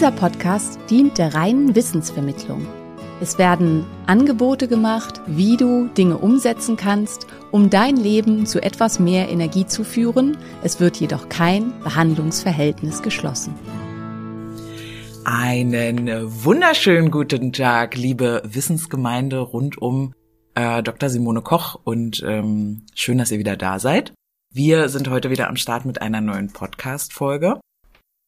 Dieser Podcast dient der reinen Wissensvermittlung. Es werden Angebote gemacht, wie du Dinge umsetzen kannst, um dein Leben zu etwas mehr Energie zu führen. Es wird jedoch kein Behandlungsverhältnis geschlossen. Einen wunderschönen guten Tag, liebe Wissensgemeinde rund um äh, Dr. Simone Koch und ähm, schön, dass ihr wieder da seid. Wir sind heute wieder am Start mit einer neuen Podcast-Folge.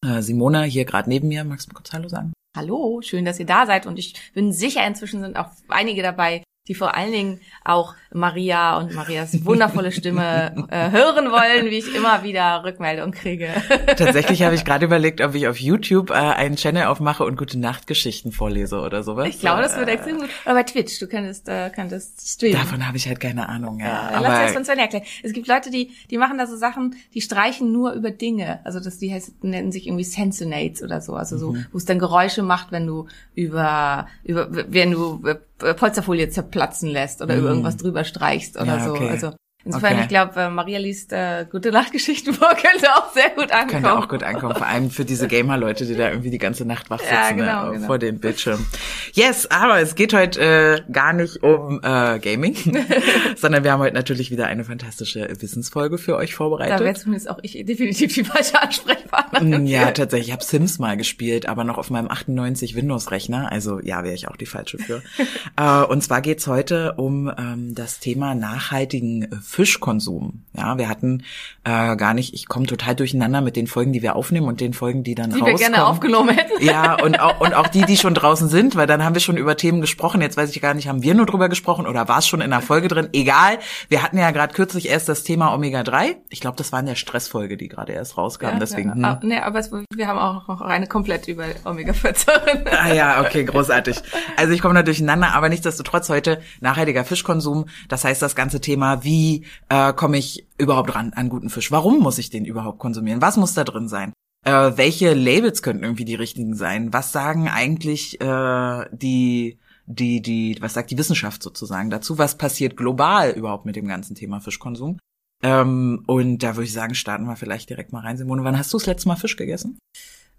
Äh, Simona hier gerade neben mir. Magst du kurz Hallo sagen? Hallo, schön, dass ihr da seid und ich bin sicher, inzwischen sind auch einige dabei, die vor allen Dingen auch Maria und Marias wundervolle Stimme äh, hören wollen, wie ich immer wieder Rückmeldung kriege. Tatsächlich habe ich gerade überlegt, ob ich auf YouTube äh, einen Channel aufmache und gute Nachtgeschichten vorlese oder sowas. Ich glaube, das wird Äh, extrem gut. Oder bei Twitch, du könntest, äh, könntest streamen. Davon habe ich halt keine Ahnung, ja. Ja, lass das von Sven erklären. Es gibt Leute, die, die machen da so Sachen, die streichen nur über Dinge. Also das, die heißt, nennen sich irgendwie Sensonates oder so. Also so, Mhm. wo es dann Geräusche macht, wenn du über, über, wenn du äh, Polsterfolie zerplatzen lässt oder über irgendwas drüber streichst oder. Ja, so. okay. Also insofern, Okay. ich glaube, äh, Maria liest äh, gute Nachtgeschichten vor, könnte auch sehr gut ankommen. Könnte auch gut ankommen, vor allem für diese Gamer-Leute, die da irgendwie die ganze Nacht wach sitzen Ja, genau, äh, genau. vor dem Bildschirm. Yes, aber es geht heute äh, gar nicht um äh, Gaming, sondern wir haben heute natürlich wieder eine fantastische Wissensfolge für euch Da wäre vorbereitet. zumindest auch ich definitiv die falsche Ansprechpartnerin. Mm, Ja, tatsächlich. Ich habe Sims mal gespielt, aber noch auf meinem 98 Windows-Rechner. Also ja, wäre ich auch die falsche für. äh, und zwar geht's heute um ähm, das Thema nachhaltigen Fischkonsum. Ja, wir hatten äh, gar nicht, ich komme total durcheinander mit den Folgen, die wir aufnehmen und den Folgen, die dann die wir rauskommen. gerne aufgenommen hätten. Ja, und auch, und auch die, die schon draußen sind, weil dann haben wir schon über Themen gesprochen. Jetzt weiß ich gar nicht, haben wir nur drüber gesprochen oder war es schon in der Folge drin? Egal. Wir hatten ja gerade kürzlich erst das Thema Omega-3. Ich glaube, das war in der Stressfolge, die gerade erst rauskam. Deswegen. Ja, hm. ah, nee, aber es, wir haben auch noch eine komplett über Omega-Fettsäuren. Ah ja, okay, großartig. Also ich komme da durcheinander, aber nichtsdestotrotz heute nachhaltiger Fischkonsum. Das heißt, das ganze Thema, wie äh, komme ich überhaupt ran an guten Fisch? Warum muss ich den überhaupt konsumieren? Was muss da drin sein? Äh, welche Labels könnten irgendwie die richtigen sein? Was sagen eigentlich äh, die die die was sagt die Wissenschaft sozusagen dazu? Was passiert global überhaupt mit dem ganzen Thema Fischkonsum? Ähm, und da würde ich sagen, starten wir vielleicht direkt mal rein. Simone, wann hast du das letzte Mal Fisch gegessen?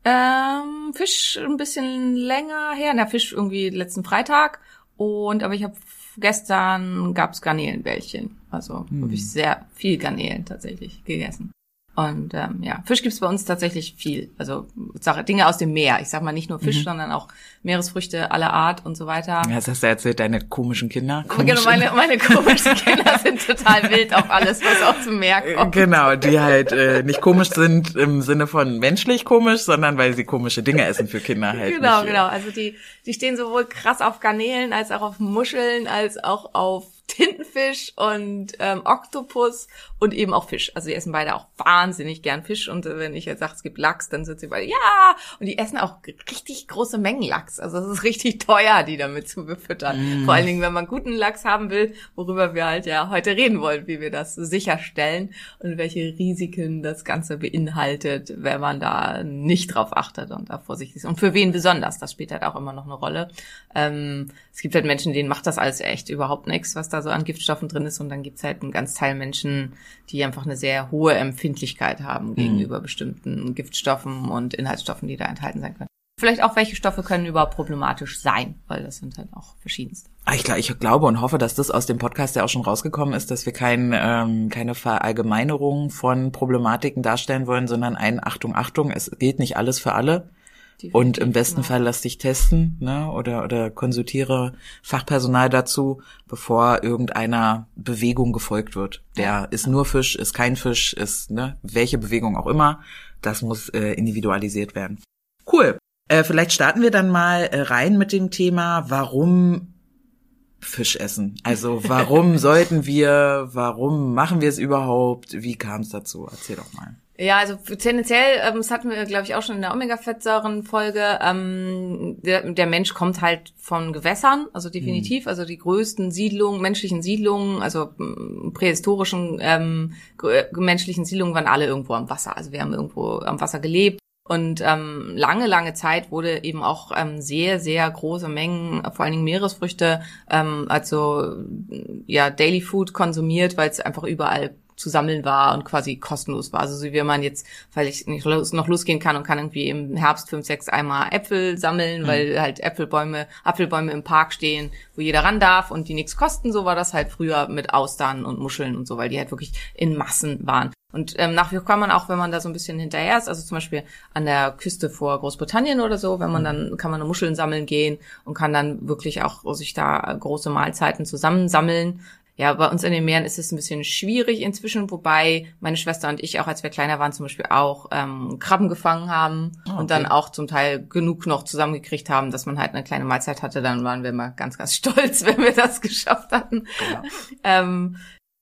Ähm, Fisch ein bisschen länger her. Na, Fisch irgendwie letzten Freitag. Und aber ich habe gestern gab's Garnelenbällchen. Also Hm. habe ich sehr viel Garnelen tatsächlich gegessen. Und ähm, ja, Fisch gibt's bei uns tatsächlich viel. Also Sache, Dinge aus dem Meer. Ich sag mal nicht nur Mhm. Fisch, sondern auch Meeresfrüchte aller Art und so weiter. Ja, das hast du erzählt, deine komischen Kinder. Aber Genau, meine, meine komischen Kinder sind total wild auf alles, was aus dem Meer Äh, kommt. Genau, die halt äh, nicht komisch sind im Sinne von menschlich komisch, sondern weil sie komische Dinge essen für Kinder halt. Genau, nicht, genau. Also die, die stehen sowohl krass auf Garnelen als auch auf Muscheln, als auch auf Tintenfisch und ähm, Oktopus und eben auch Fisch. Also die essen beide auch wahnsinnig gern Fisch und äh, wenn ich jetzt sage, es gibt Lachs, dann sind sie beide, ja! Und die essen auch richtig große Mengen Lachs. Also es ist richtig teuer, die damit zu befüttern. Vor allen Dingen, wenn man guten Lachs haben will, worüber wir halt ja heute reden wollen, wie wir das sicherstellen und welche Risiken das Ganze beinhaltet, wenn man da nicht drauf achtet und da vorsichtig ist. Und für wen besonders, das spielt halt auch immer noch eine Rolle. Ähm, es gibt halt Menschen, denen macht das alles echt überhaupt nichts, was da so an Giftstoffen drin ist. Und dann gibt's halt einen ganz Teil Menschen, die einfach eine sehr hohe Empfindlichkeit haben gegenüber bestimmten Giftstoffen und Inhaltsstoffen, die da enthalten sein können. Vielleicht auch, welche Stoffe können überhaupt problematisch sein, weil das sind halt auch verschiedenste. Ah, Ich, ich glaube und hoffe, dass das aus dem Podcast ja auch schon rausgekommen ist, dass wir kein, ähm, keine Verallgemeinerung von Problematiken darstellen wollen, sondern ein Achtung, Achtung, es gilt nicht alles für alle. Und im besten genau. Fall lass dich testen, ne, oder, oder konsultiere Fachpersonal dazu, bevor irgendeiner Bewegung gefolgt wird. Der ist nur Fisch, ist kein Fisch, ist, ne, welche Bewegung auch immer. Das muss äh, individualisiert werden. Cool. Äh, vielleicht starten wir dann mal äh, rein mit dem Thema, warum Fisch essen. Also warum sollten wir, warum machen wir es überhaupt? Wie kam es dazu? Erzähl doch mal. Ja, also tendenziell, ähm, das hatten wir, glaube ich, auch schon in der Omega-Fettsäuren-Folge, ähm, der, der Mensch kommt halt von Gewässern, also definitiv, also die größten Siedlungen, menschlichen Siedlungen, also ähm, prähistorischen ähm, menschlichen Siedlungen waren alle irgendwo am Wasser. Also wir haben irgendwo am Wasser gelebt. Und ähm, lange, lange Zeit wurde eben auch ähm, sehr, sehr große Mengen, vor allen Dingen Meeresfrüchte, ähm, also ja Daily Food konsumiert, weil es einfach überall zu sammeln war und quasi kostenlos war. Also so wie man jetzt, weil ich nicht los, noch losgehen kann und kann irgendwie im Herbst fünf, sechs Eimer Äpfel sammeln, weil halt Äpfelbäume, Apfelbäume im Park stehen, wo jeder ran darf und die nichts kosten. So war das halt früher mit Austern und Muscheln und so, weil die halt wirklich in Massen waren. Und ähm, nach wie vor kann man auch, wenn man da so ein bisschen hinterher ist, also zum Beispiel an der Küste vor Großbritannien oder so, wenn man dann kann man Muscheln sammeln gehen und kann dann wirklich auch sich da große Mahlzeiten zusammensammeln. Ja, bei uns in den Meeren ist es ein bisschen schwierig inzwischen, wobei meine Schwester und ich auch, als wir kleiner waren, zum Beispiel auch ähm, Krabben gefangen haben Ah, und dann auch zum Teil genug noch zusammengekriegt haben, dass man halt eine kleine Mahlzeit hatte. Dann waren wir mal ganz, ganz stolz, wenn wir das geschafft hatten. Ähm,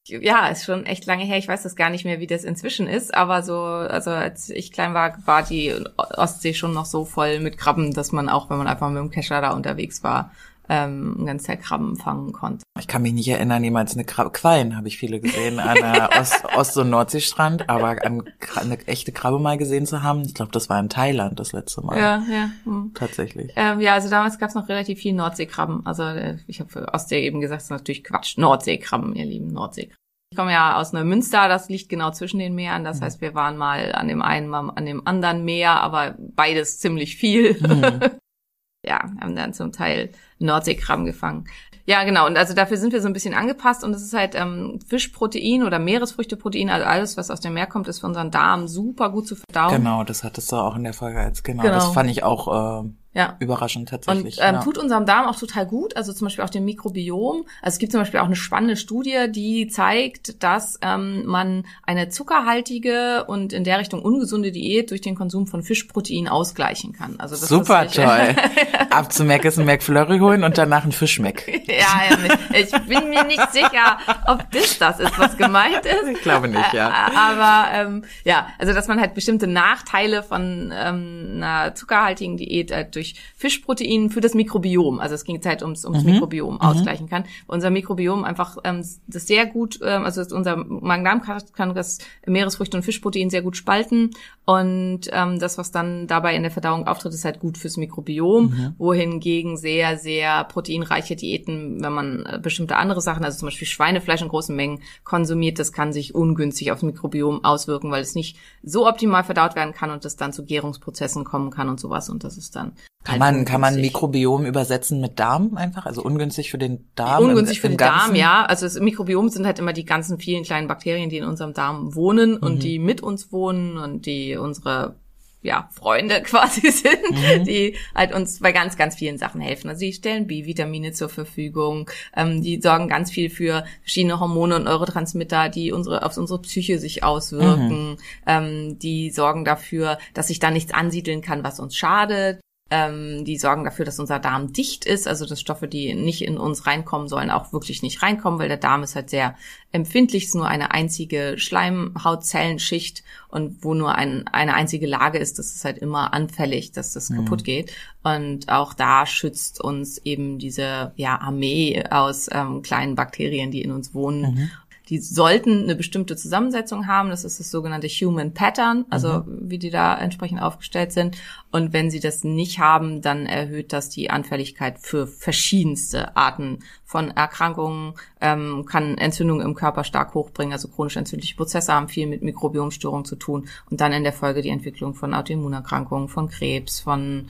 ja, ist schon echt lange her. Ich weiß das gar nicht mehr, wie das inzwischen ist, aber so, also als ich klein war, war die Ostsee schon noch so voll mit Krabben, dass man auch, wenn man einfach mit dem Kescher da unterwegs war, ähm, ein ganzes Teil Krabben fangen konnte. Ich kann mich nicht erinnern, jemals eine Krabbe, Quallen habe ich viele gesehen an der Ost-, Ost und Nordseestrand, aber an, eine echte Krabbe mal gesehen zu haben, ich glaube, das war in Thailand das letzte Mal. Ja, ja. Hm. Tatsächlich. Ähm, ja, also damals gab es noch relativ viel Nordseekrabben. Also äh, ich habe für Ostsee eben gesagt, das ist natürlich Quatsch. Nordseekrabben, ihr lieben Nordseekrabben. Ich komme ja aus Neumünster, das liegt genau zwischen den Meeren. Das heißt, wir waren mal an dem einen, mal an dem anderen Meer, aber beides ziemlich viel. ja, haben dann zum Teil Nordseekrabben gefangen. Ja, genau. Und also dafür sind wir so ein bisschen angepasst und es ist halt ähm, Fischprotein oder Meeresfrüchteprotein, also alles, was aus dem Meer kommt, ist für unseren Darm super gut zu verdauen. Genau, das hattest du auch in der Folge als genau. Genau. Das fand ich auch äh, Ja. überraschend Und tatsächlich. ähm, ja. tut unserem Darm auch total gut, also zum Beispiel auch dem Mikrobiom. Also es gibt zum Beispiel auch eine spannende Studie, die zeigt, dass ähm, man eine zuckerhaltige und in der Richtung ungesunde Diät durch den Konsum von Fischprotein ausgleichen kann. Also das Super ist toll. Ab zu Mac ist ein McFlurry holen und danach ein Fischmeck. ja, ja, ich bin mir nicht sicher, ob das das ist, was gemeint ist. Ich glaube nicht, ja. Aber ähm, ja, also dass man halt bestimmte Nachteile von ähm, einer zuckerhaltigen Diät äh, durch Fischprotein für das Mikrobiom, also es ging jetzt halt ums, ums Mikrobiom ausgleichen kann. Unser Mikrobiom einfach ähm, das sehr gut, ähm, also unser Magen-Darm kann, kann das Meeresfrüchte und Fischprotein sehr gut spalten und ähm, das, was dann dabei in der Verdauung auftritt, ist halt gut fürs Mikrobiom, wohingegen sehr, sehr proteinreiche Diäten, wenn man äh, bestimmte andere Sachen, also zum Beispiel Schweinefleisch in großen Mengen konsumiert, das kann sich ungünstig aufs Mikrobiom auswirken, weil es nicht so optimal verdaut werden kann und es dann zu Gärungsprozessen kommen kann und sowas und das ist dann Kann man, kann man. Mikrobiom übersetzen mit Darm einfach? Also ungünstig für den Darm? Ungünstig im, für den Darm, Ganzen? ja. Also das Mikrobiom sind halt immer die ganzen vielen kleinen Bakterien, die in unserem Darm wohnen und die mit uns wohnen und die unsere ja, Freunde quasi sind, die halt uns bei ganz, ganz vielen Sachen helfen. Also die stellen B-Vitamine zur Verfügung, ähm, die sorgen ganz viel für verschiedene Hormone und Neurotransmitter, die unsere, auf unsere Psyche sich auswirken, ähm, die sorgen dafür, dass sich da nichts ansiedeln kann, was uns schadet. Ähm, die sorgen dafür, dass unser Darm dicht ist, also dass Stoffe, die nicht in uns reinkommen sollen, auch wirklich nicht reinkommen, weil der Darm ist halt sehr empfindlich, ist nur eine einzige Schleimhautzellenschicht und wo nur ein, eine einzige Lage ist, das ist halt immer anfällig, dass das kaputt geht. Und auch da schützt uns eben diese ja, Armee aus ähm, kleinen Bakterien, die in uns wohnen. Die sollten eine bestimmte Zusammensetzung haben. Das ist das sogenannte Human Pattern, also wie die da entsprechend aufgestellt sind. Und wenn sie das nicht haben, dann erhöht das die Anfälligkeit für verschiedenste Arten von Erkrankungen, ähm, kann Entzündungen im Körper stark hochbringen. Also chronisch entzündliche Prozesse haben viel mit Mikrobiomstörungen zu tun. Und dann in der Folge die Entwicklung von Autoimmunerkrankungen, von Krebs, von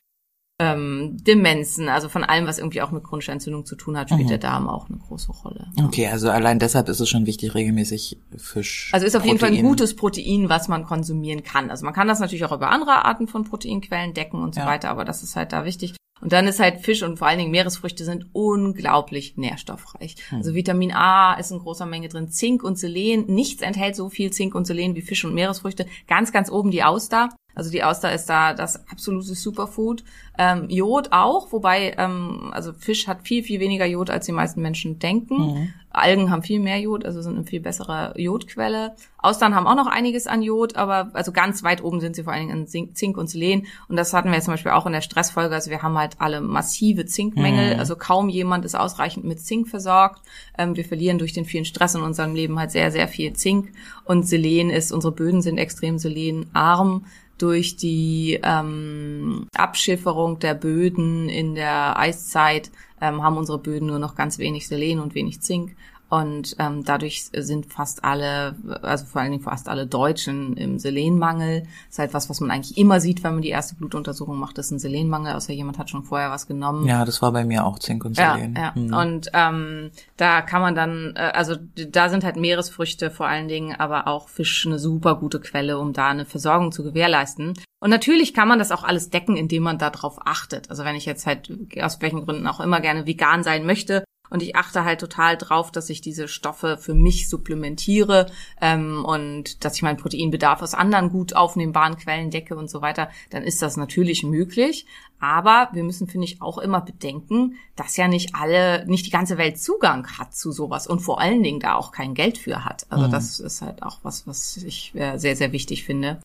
ähm, Demenzen, also von allem, was irgendwie auch mit chronischer Entzündung zu tun hat, spielt der Darm auch eine große Rolle. Okay, also allein deshalb ist es schon wichtig, regelmäßig Fisch. Also ist auf jeden Fall ein Protein- gutes Protein, was man konsumieren kann. Also man kann das natürlich auch über andere Arten von Proteinquellen decken und so Ja. weiter, aber das ist halt da wichtig. Und dann ist halt Fisch und vor allen Dingen Meeresfrüchte sind unglaublich nährstoffreich. Hm. Also Vitamin A ist in großer Menge drin, Zink und Selen. Nichts enthält so viel Zink und Selen wie Fisch und Meeresfrüchte. Ganz, ganz oben die Auster. Also die Auster ist da das absolute Superfood. Ähm, Jod auch, wobei ähm, also Fisch hat viel viel weniger Jod als die meisten Menschen denken. Mhm. Algen haben viel mehr Jod, also sind eine viel bessere Jodquelle. Austern haben auch noch einiges an Jod, aber also ganz weit oben sind sie vor allen Dingen an Zink, Zink und Selen. Und das hatten wir jetzt zum Beispiel auch in der Stressfolge. Also wir haben halt alle massive Zinkmängel. Mhm. Also kaum jemand ist ausreichend mit Zink versorgt. Ähm, wir verlieren durch den vielen Stress in unserem Leben halt sehr, sehr viel Zink. Und Selen ist, unsere Böden sind extrem selenarm durch die ähm, Abschifferung der Böden in der Eiszeit ähm, haben unsere Böden nur noch ganz wenig Selen und wenig Zink. Und ähm, dadurch sind fast alle, also vor allen Dingen fast alle Deutschen im Selenmangel. Das ist halt was, was man eigentlich immer sieht, wenn man die erste Blutuntersuchung macht, das ist ein Selenmangel, außer jemand hat schon vorher was genommen. Ja, das war bei mir auch Zink und Ja, Selen. ja. Mhm. Und ähm, da kann man dann, äh, also da sind halt Meeresfrüchte vor allen Dingen, aber auch Fisch eine super gute Quelle, um da eine Versorgung zu gewährleisten. Und natürlich kann man das auch alles decken, indem man darauf achtet. Also wenn ich jetzt halt aus welchen Gründen auch immer gerne vegan sein möchte und ich achte halt total drauf, dass ich diese Stoffe für mich supplementiere ähm, und dass ich meinen Proteinbedarf aus anderen gut aufnehmbaren Quellen decke und so weiter, dann ist das natürlich möglich. Aber wir müssen, finde ich, auch immer bedenken, dass ja nicht alle, nicht die ganze Welt Zugang hat zu sowas und vor allen Dingen da auch kein Geld für hat. Also das ist halt auch was, was ich äh, sehr, sehr wichtig finde.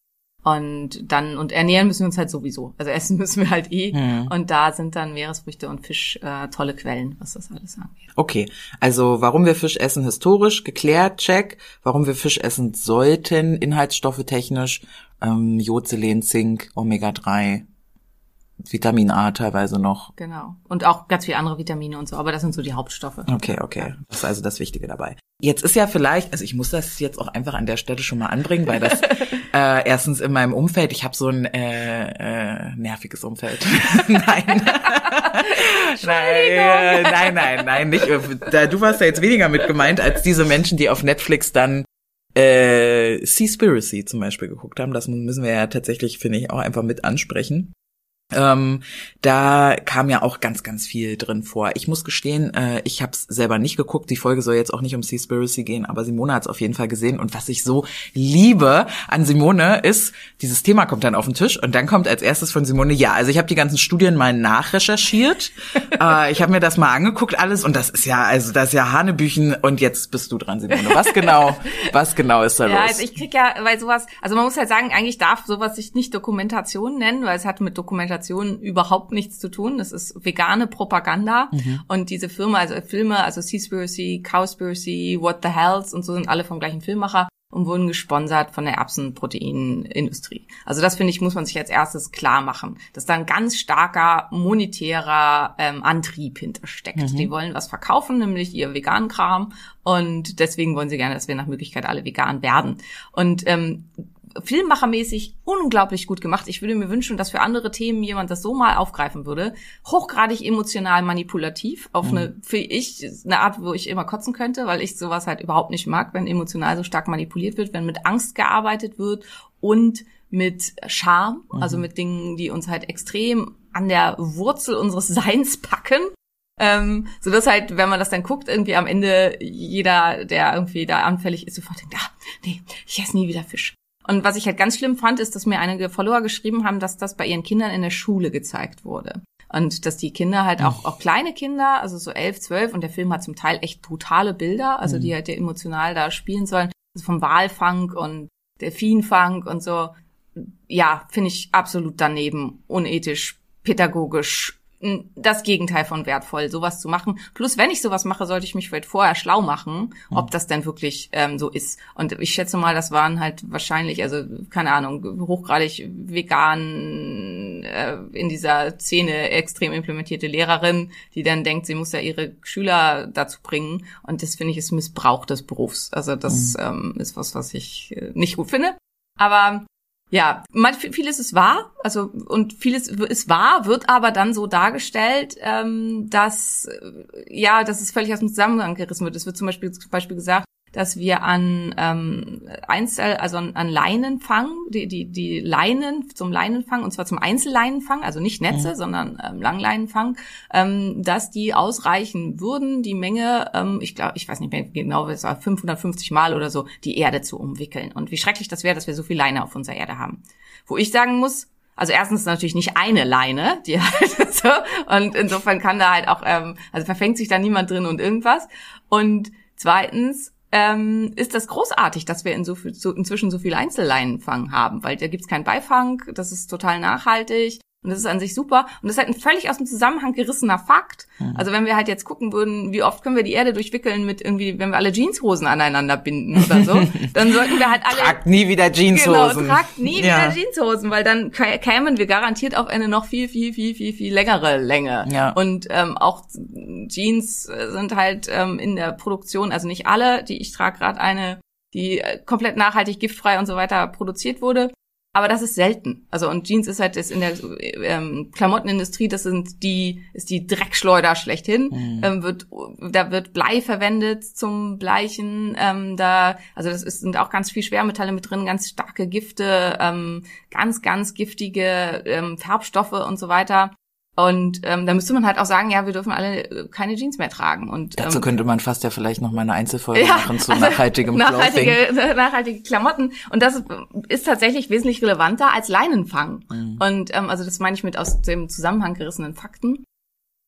Und dann, und ernähren müssen wir uns halt sowieso. Also essen müssen wir halt eh. Mhm. Und da sind dann Meeresfrüchte und Fisch äh, tolle Quellen, was das alles angeht. Okay, also warum wir Fisch essen historisch, geklärt, check. Warum wir Fisch essen sollten, Inhaltsstoffe technisch, ähm, Jod, Selen, Zink, Omega-3, Vitamin A teilweise noch. Genau. Und auch ganz viele andere Vitamine und so, aber das sind so die Hauptstoffe. Okay, okay. Das ist also das Wichtige dabei. Jetzt ist ja vielleicht, also ich muss das jetzt auch einfach an der Stelle schon mal anbringen, weil das äh, erstens in meinem Umfeld, ich habe so ein äh, äh, nerviges Umfeld. nein. nein, nein, nein, nein, nicht. Da, du warst ja jetzt weniger mit gemeint als diese Menschen, die auf Netflix dann äh, Seaspiracy zum Beispiel geguckt haben. Das müssen wir ja tatsächlich, finde ich, auch einfach mit ansprechen. Ähm, da kam ja auch ganz, ganz viel drin vor. Ich muss gestehen, äh, ich habe es selber nicht geguckt. Die Folge soll jetzt auch nicht um Seaspiracy gehen, aber Simone hat es auf jeden Fall gesehen. Und was ich so liebe an Simone ist, dieses Thema kommt dann auf den Tisch und dann kommt als erstes von Simone, ja, also ich habe die ganzen Studien mal nachrecherchiert. äh, ich habe mir das mal angeguckt alles und das ist ja, also das ist ja Hanebüchen. Und jetzt bist du dran, Simone. Was genau, was genau ist da Ja, los? also ich krieg ja, weil sowas, also man muss halt sagen, eigentlich darf sowas sich nicht Dokumentation nennen, weil es hat mit Dokumentation überhaupt nichts zu tun. Das ist vegane Propaganda. Und diese Firma, also Filme, also Seaspiracy, Cowspiracy, What the Hells und so sind alle vom gleichen Filmmacher und wurden gesponsert von der Erbsenproteinindustrie. Also das finde ich, muss man sich als erstes klar machen, dass da ein ganz starker monetärer ähm, Antrieb hintersteckt. Die wollen was verkaufen, nämlich ihr veganen Kram und deswegen wollen sie gerne, dass wir nach Möglichkeit alle vegan werden. Und ähm, filmmachermäßig unglaublich gut gemacht. Ich würde mir wünschen, dass für andere Themen jemand das so mal aufgreifen würde. Hochgradig emotional manipulativ, auf eine, für ich, eine Art, wo ich immer kotzen könnte, weil ich sowas halt überhaupt nicht mag, wenn emotional so stark manipuliert wird, wenn mit Angst gearbeitet wird und mit Scham, also mit Dingen, die uns halt extrem an der Wurzel unseres Seins packen. Ähm, so dass halt, wenn man das dann guckt, irgendwie am Ende jeder, der irgendwie da anfällig ist, sofort denkt, ah, nee, ich esse nie wieder Fisch. Und was ich halt ganz schlimm fand, ist, dass mir einige Follower geschrieben haben, dass das bei ihren Kindern in der Schule gezeigt wurde. Und dass die Kinder halt auch, auch kleine Kinder, also so elf, zwölf, und der Film hat zum Teil echt brutale Bilder, also die halt ja emotional da spielen sollen, also vom Walfang und Delfinfang und so. Ja, finde ich absolut daneben, unethisch, pädagogisch, das Gegenteil von wertvoll, sowas zu machen. Plus, wenn ich sowas mache, sollte ich mich vielleicht vorher schlau machen, ob das denn wirklich ähm, so ist. Und ich schätze mal, das waren halt wahrscheinlich, also keine Ahnung, hochgradig vegan äh, in dieser Szene extrem implementierte Lehrerin, die dann denkt, sie muss ja ihre Schüler dazu bringen. Und das finde ich ist Missbrauch des Berufs. Also das ähm, ist was, was ich äh, nicht gut finde. Aber ja, vieles ist wahr, also und vieles ist wahr, wird aber dann so dargestellt, ähm, dass äh, ja, dass es völlig aus dem Zusammenhang gerissen wird. Es wird zum Beispiel, zum Beispiel gesagt, dass wir an ähm, Einzel, also an, an Leinenfang, die, die, die Leinen zum Leinenfang, und zwar zum Einzelleinenfang, also nicht Netze, sondern ähm, Langleinenfang, ähm, dass die ausreichen würden, die Menge, ähm, ich glaube, ich weiß nicht mehr genau, es war 550 Mal oder so, die Erde zu umwickeln. Und wie schrecklich das wäre, dass wir so viel Leine auf unserer Erde haben. Wo ich sagen muss, also erstens natürlich nicht eine Leine, die halt so, und insofern kann da halt auch, ähm, also verfängt sich da niemand drin und irgendwas. Und zweitens ähm, ist das großartig, dass wir in so viel, so, inzwischen so viele Einzelleinenfang haben, weil da gibt's keinen Beifang, das ist total nachhaltig. Und das ist an sich super. Und das ist halt ein völlig aus dem Zusammenhang gerissener Fakt. Mhm. Also wenn wir halt jetzt gucken würden, wie oft können wir die Erde durchwickeln mit irgendwie, wenn wir alle Jeanshosen aneinander binden oder so, dann sollten wir halt alle Tragt nie wieder Genau, Jeanshosen. tragt nie Ja. wieder Jeanshosen, weil dann kä- kämen wir garantiert auf eine noch viel, viel, viel, viel, viel längere Länge. Ja. Und ähm, auch Jeans sind halt ähm, in der Produktion, also nicht alle, die ich trage gerade eine, die äh, komplett nachhaltig, giftfrei und so weiter produziert wurde. Aber das ist selten. Also und Jeans ist halt das in der ähm, Klamottenindustrie, das sind die ist die Dreckschleuder schlechthin. Mhm. Ähm, wird da wird Blei verwendet zum Bleichen. Ähm, da also das ist, sind auch ganz viel Schwermetalle mit drin, ganz starke Gifte, ähm, ganz ganz giftige ähm, Farbstoffe und so weiter. Und ähm, da müsste man halt auch sagen, ja, wir dürfen alle äh, keine Jeans mehr tragen. Und Dazu ähm, könnte man fast ja vielleicht noch mal eine Einzelfolge machen zu also nachhaltigem nachhaltige, Clothing. nachhaltige Klamotten. Und das ist tatsächlich wesentlich relevanter als Leinenfang. Mhm. Und ähm, also das meine ich mit aus dem Zusammenhang gerissenen Fakten.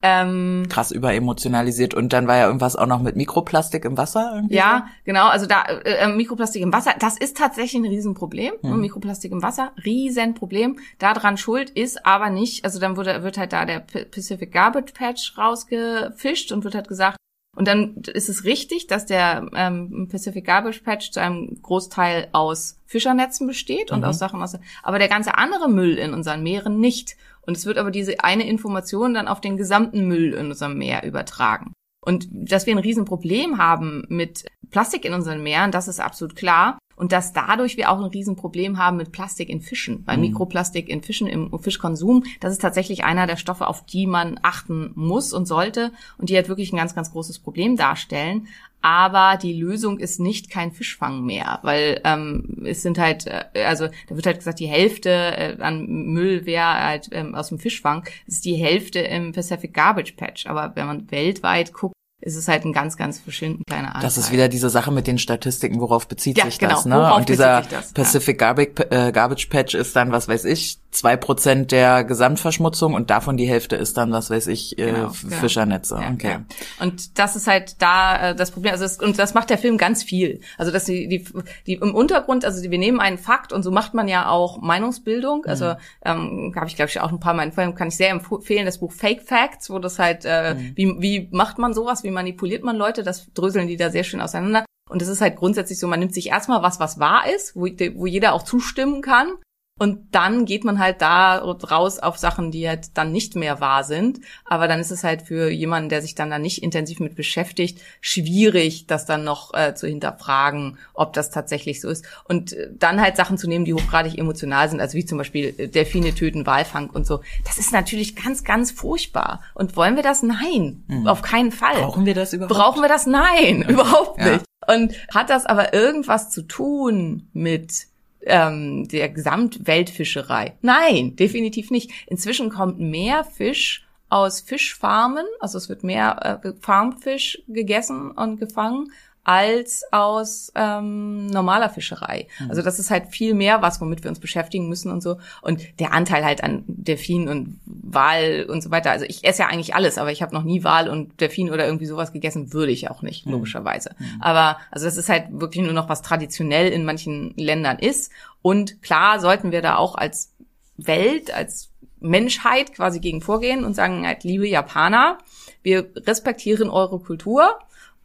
Ähm, Krass überemotionalisiert. Und dann war ja irgendwas auch noch mit Mikroplastik im Wasser. irgendwie ja, genau. Also da äh, äh, Mikroplastik im Wasser, das ist tatsächlich ein Riesenproblem. Mhm. Ne? Mikroplastik im Wasser, Riesenproblem. Daran schuld ist aber nicht, also dann wurde, wird halt da der Pacific Garbage Patch rausgefischt und wird halt gesagt, und dann ist es richtig, dass der ähm, Pacific Garbage Patch zu einem Großteil aus Fischernetzen besteht und Mhm. aus Sachen aus, aber der ganze andere Müll in unseren Meeren nicht. Und es wird aber diese eine Information dann auf den gesamten Müll in unserem Meer übertragen. Und dass wir ein Riesenproblem haben mit Plastik in unseren Meeren, das ist absolut klar. Und dass dadurch wir auch ein Riesenproblem haben mit Plastik in Fischen. Weil Mikroplastik in Fischen im Fischkonsum, das ist tatsächlich einer der Stoffe, auf die man achten muss und sollte und die halt wirklich ein ganz, ganz großes Problem darstellen. Aber die Lösung ist nicht kein Fischfang mehr, weil ähm, es sind halt, äh, also da wird halt gesagt, die Hälfte äh, an Müll wäre halt ähm, aus dem Fischfang, das ist die Hälfte im Pacific Garbage Patch. Aber wenn man weltweit guckt, ist es halt ein ganz, ganz verschwindend kleiner Anteil. Das ist wieder diese Sache mit den Statistiken, worauf bezieht Ja, sich genau, das, ne? worauf Und dieser bezieht sich das, ja. Pacific Garbage, äh, Garbage Patch ist dann, was weiß ich, zwei Prozent der Gesamtverschmutzung und davon die Hälfte ist dann, was weiß ich, äh, Genau, ja. Fischernetze. Ja, okay. ja. Und das ist halt da äh, das Problem. Also es, und das macht der Film ganz viel. Also dass die, die, die im Untergrund, also die, wir nehmen einen Fakt und so macht man ja auch Meinungsbildung. Also ähm, habe ich glaube ich auch ein paar Mal in Film kann ich sehr empfehlen das Buch Fake Facts, wo das halt äh, wie wie macht man sowas, wie manipuliert man Leute, das dröseln die da sehr schön auseinander. Und es ist halt grundsätzlich so, man nimmt sich erstmal was, was wahr ist, wo, wo jeder auch zustimmen kann. Und dann geht man halt da raus auf Sachen, die halt dann nicht mehr wahr sind. Aber dann ist es halt für jemanden, der sich dann da nicht intensiv mit beschäftigt, schwierig, das dann noch äh, zu hinterfragen, ob das tatsächlich so ist. Und äh, dann halt Sachen zu nehmen, die hochgradig emotional sind, also wie zum Beispiel äh, Delfine töten, Walfang und so. Das ist natürlich ganz, ganz furchtbar. Und wollen wir das? Nein, auf keinen Fall. Brauchen wir das überhaupt? Brauchen wir das? Nein, überhaupt Ja. nicht. Und hat das aber irgendwas zu tun mit ähm, der Gesamtweltfischerei? Nein, definitiv nicht. Inzwischen kommt mehr Fisch aus Fischfarmen, also es wird mehr äh, Farmfisch gegessen und gefangen als aus ähm, normaler Fischerei. Also das ist halt viel mehr was, womit wir uns beschäftigen müssen und so. Und der Anteil halt an Delfin und Wal und so weiter. Also ich esse ja eigentlich alles, aber ich habe noch nie Wal und Delfin oder irgendwie sowas gegessen, würde ich auch nicht, logischerweise. Aber also das ist halt wirklich nur noch was traditionell in manchen Ländern ist. Und klar sollten wir da auch als Welt, als Menschheit quasi gegen vorgehen und sagen halt, liebe Japaner, wir respektieren eure Kultur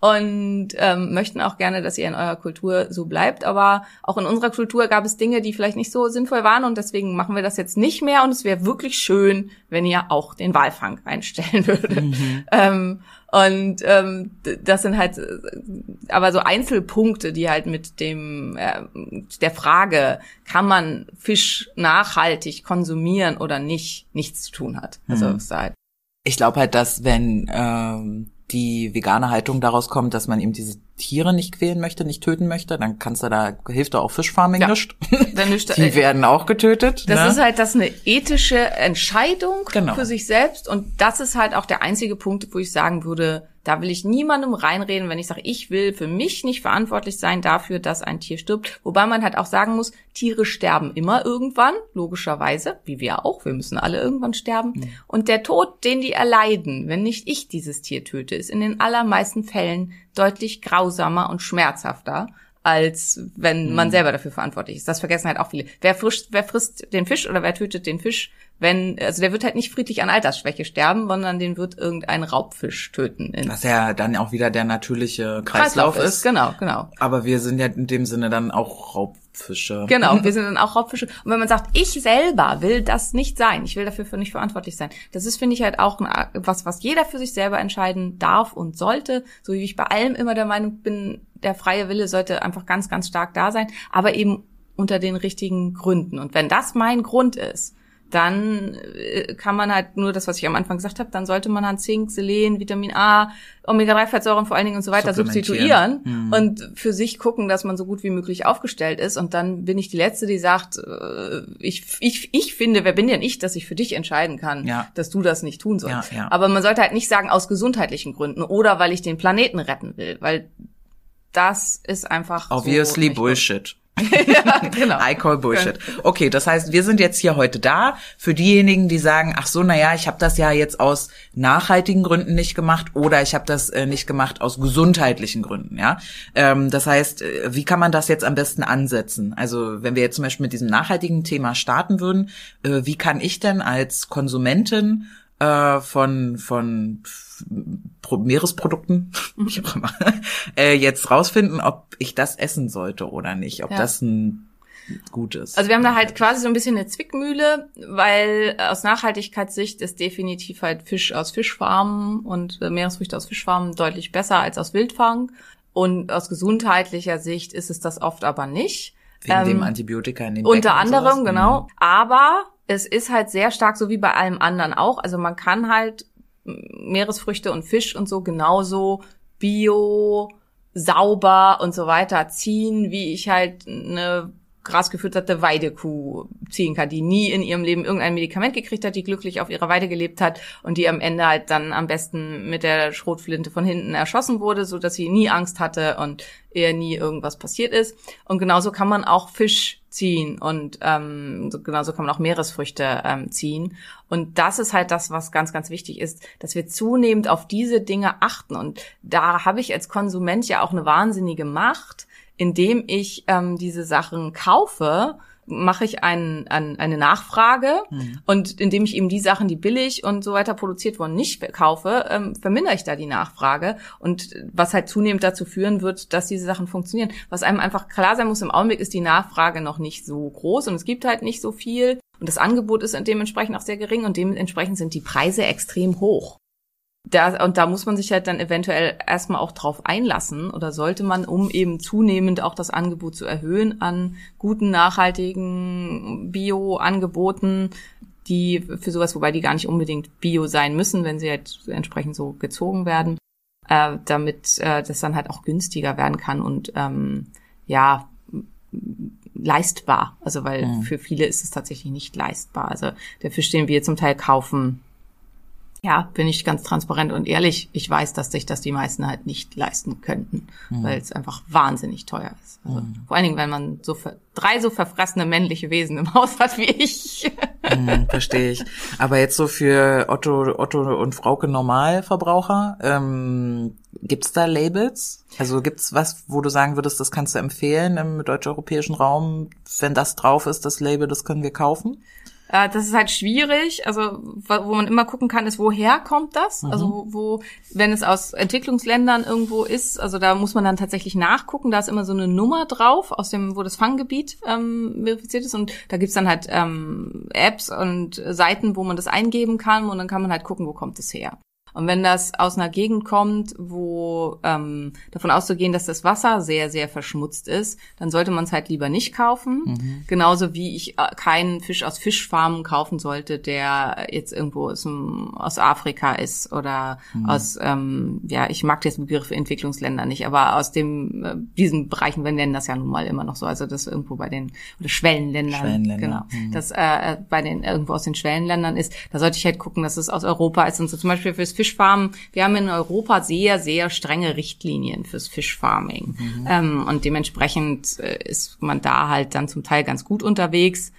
und ähm, möchten auch gerne, dass ihr in eurer Kultur so bleibt. Aber auch in unserer Kultur gab es Dinge, die vielleicht nicht so sinnvoll waren und deswegen machen wir das jetzt nicht mehr. Und es wäre wirklich schön, wenn ihr auch den Walfang einstellen würdet. Ähm, und ähm, das sind halt äh, aber so Einzelpunkte, die halt mit dem äh, der Frage, kann man Fisch nachhaltig konsumieren oder nicht, nichts zu tun hat. Also es ist halt Ich glaube halt, dass wenn ähm, die vegane Haltung daraus kommt, dass man eben diese Tiere nicht quälen möchte, nicht töten möchte, dann kannst du da, hilft da auch Fischfarming Ja. nicht. dann nicht, Die werden auch getötet. Das ne? ist halt das eine ethische Entscheidung Genau. für sich selbst und das ist halt auch der einzige Punkt, wo ich sagen würde, Da will ich niemandem reinreden, wenn ich sage, ich will für mich nicht verantwortlich sein dafür, dass ein Tier stirbt. Wobei man halt auch sagen muss, Tiere sterben immer irgendwann, logischerweise, wie wir auch. Wir müssen alle irgendwann sterben. Mhm. Und der Tod, den die erleiden, wenn nicht ich dieses Tier töte, ist in den allermeisten Fällen deutlich grausamer und schmerzhafter als wenn Mhm. man selber dafür verantwortlich ist. Das vergessen halt auch viele. Wer frisst, wer frisst den Fisch oder wer tötet den Fisch, wenn, also der wird halt nicht friedlich an Altersschwäche sterben, sondern den wird irgendein Raubfisch töten. Was ja dann auch wieder der natürliche Kreislauf, ist. Genau, genau. Aber wir sind ja in dem Sinne dann auch Raubfische. Genau, wir sind dann auch Raubfische. Und wenn man sagt, ich selber will das nicht sein, ich will dafür für nicht verantwortlich sein, das ist, finde ich, halt auch ein, was, was jeder für sich selber entscheiden darf und sollte. So wie ich bei allem immer der Meinung bin, der freie Wille sollte einfach ganz, ganz stark da sein, aber eben unter den richtigen Gründen. Und wenn das mein Grund ist, dann äh, kann man halt nur das, was ich am Anfang gesagt habe, dann sollte man halt Zink, Selen, Vitamin A, Omega-3-Fettsäuren vor allen Dingen und so weiter substituieren und für sich gucken, dass man so gut wie möglich aufgestellt ist. Und dann bin ich die Letzte, die sagt, äh, ich, ich, ich finde, wer bin denn ich, dass ich für dich entscheiden kann, Ja. dass du das nicht tun sollst. Ja, ja. Aber man sollte halt nicht sagen, aus gesundheitlichen Gründen oder weil ich den Planeten retten will, weil das ist einfach Obviously so. Bullshit. ja, genau. I call Bullshit. Okay, das heißt, wir sind jetzt hier heute da für diejenigen, die sagen, ach so, na ja, ich habe das ja jetzt aus nachhaltigen Gründen nicht gemacht oder ich habe das äh, nicht gemacht aus gesundheitlichen Gründen, ja. Ähm, das heißt, äh, wie kann man das jetzt am besten ansetzen? Also, wenn wir jetzt zum Beispiel mit diesem nachhaltigen Thema starten würden, äh, wie kann ich denn als Konsumentin äh, von von Pro Meeresprodukten, wie auch immer, äh, jetzt rausfinden, ob ich das essen sollte oder nicht, ob Ja. das ein gutes. Also wir haben da halt quasi so ein bisschen eine Zwickmühle, weil äh, aus Nachhaltigkeitssicht ist definitiv halt Fisch aus Fischfarmen und äh, Meeresfrüchte aus Fischfarmen deutlich besser als aus Wildfang. Und aus gesundheitlicher Sicht ist es das oft aber nicht. wegen ähm, dem Antibiotika in den Unter Becken anderem, genau. Aber es ist halt sehr stark, so wie bei allem anderen auch. Also man kann halt Meeresfrüchte und Fisch und so genauso bio, sauber und so weiter ziehen, wie ich halt eine grasgefütterte Weidekuh ziehen kann, die nie in ihrem Leben irgendein Medikament gekriegt hat, die glücklich auf ihrer Weide gelebt hat und die am Ende halt dann am besten mit der Schrotflinte von hinten erschossen wurde, so dass sie nie Angst hatte und ihr nie irgendwas passiert ist. Und genauso kann man auch Fisch ziehen und ähm, so, genauso kann man auch Meeresfrüchte ähm, ziehen. Und das ist halt das, was ganz, ganz wichtig ist, dass wir zunehmend auf diese Dinge achten. Und da habe ich als Konsument ja auch eine wahnsinnige Macht, indem ich ähm, diese Sachen kaufe, mache ich ein, ein, eine Nachfrage und indem ich eben die Sachen, die billig und so weiter produziert wurden, nicht kaufe, ähm, vermindere ich da die Nachfrage und was halt zunehmend dazu führen wird, dass diese Sachen funktionieren. Was einem einfach klar sein muss, im Augenblick ist die Nachfrage noch nicht so groß und es gibt halt nicht so viel und das Angebot ist dementsprechend auch sehr gering und dementsprechend sind die Preise extrem hoch. Da, und da muss man sich halt dann eventuell erstmal auch drauf einlassen oder sollte man, um eben zunehmend auch das Angebot zu erhöhen an guten, nachhaltigen Bio-Angeboten, die für sowas, wobei die gar nicht unbedingt Bio sein müssen, wenn sie halt entsprechend so gezogen werden, äh, damit äh, das dann halt auch günstiger werden kann und ähm, ja leistbar. Also weil für viele ist es tatsächlich nicht leistbar. Also der Fisch, den wir zum Teil kaufen, ja, bin ich ganz transparent und ehrlich. Ich weiß, dass sich das die meisten halt nicht leisten könnten, weil es einfach wahnsinnig teuer ist. Also, Vor allen Dingen, wenn man so ver drei so verfressene männliche Wesen im Haus hat wie ich. Hm, verstehe ich. Aber jetzt so für Otto, Otto und Frauke Normalverbraucher, ähm, gibt's da Labels? Also gibt's was, wo du sagen würdest, das kannst du empfehlen im deutsch-europäischen Raum, wenn das drauf ist, das Label, das können wir kaufen? Äh, das ist halt schwierig. Also wo man immer gucken kann, ist, woher kommt das? Also wo, wo, wenn es aus Entwicklungsländern irgendwo ist, also da muss man dann tatsächlich nachgucken. Da ist immer so eine Nummer drauf, aus dem, wo das Fanggebiet ähm, verifiziert ist. Und da gibt's dann halt ähm, Apps und Seiten, wo man das eingeben kann und dann kann man halt gucken, wo kommt es her. Und wenn das aus einer Gegend kommt, wo ähm, davon auszugehen, dass das Wasser sehr, sehr verschmutzt ist, dann sollte man es halt lieber nicht kaufen. Genauso wie ich äh, keinen Fisch aus Fischfarmen kaufen sollte, der jetzt irgendwo aus, aus Afrika ist oder aus, ähm, ja, ich mag jetzt Begriff Entwicklungsländer nicht, aber aus dem äh, diesen Bereichen, wir nennen das ja nun mal immer noch so, also das irgendwo bei den oder Schwellenländern, Schwellenländer, genau, das äh, bei den irgendwo aus den Schwellenländern ist, da sollte ich halt gucken, dass es aus Europa ist und so zum Beispiel fürs Fischfarmen, wir haben in Europa sehr, sehr strenge Richtlinien fürs Fischfarming. Ähm, und dementsprechend äh, ist man da halt dann zum Teil ganz gut unterwegs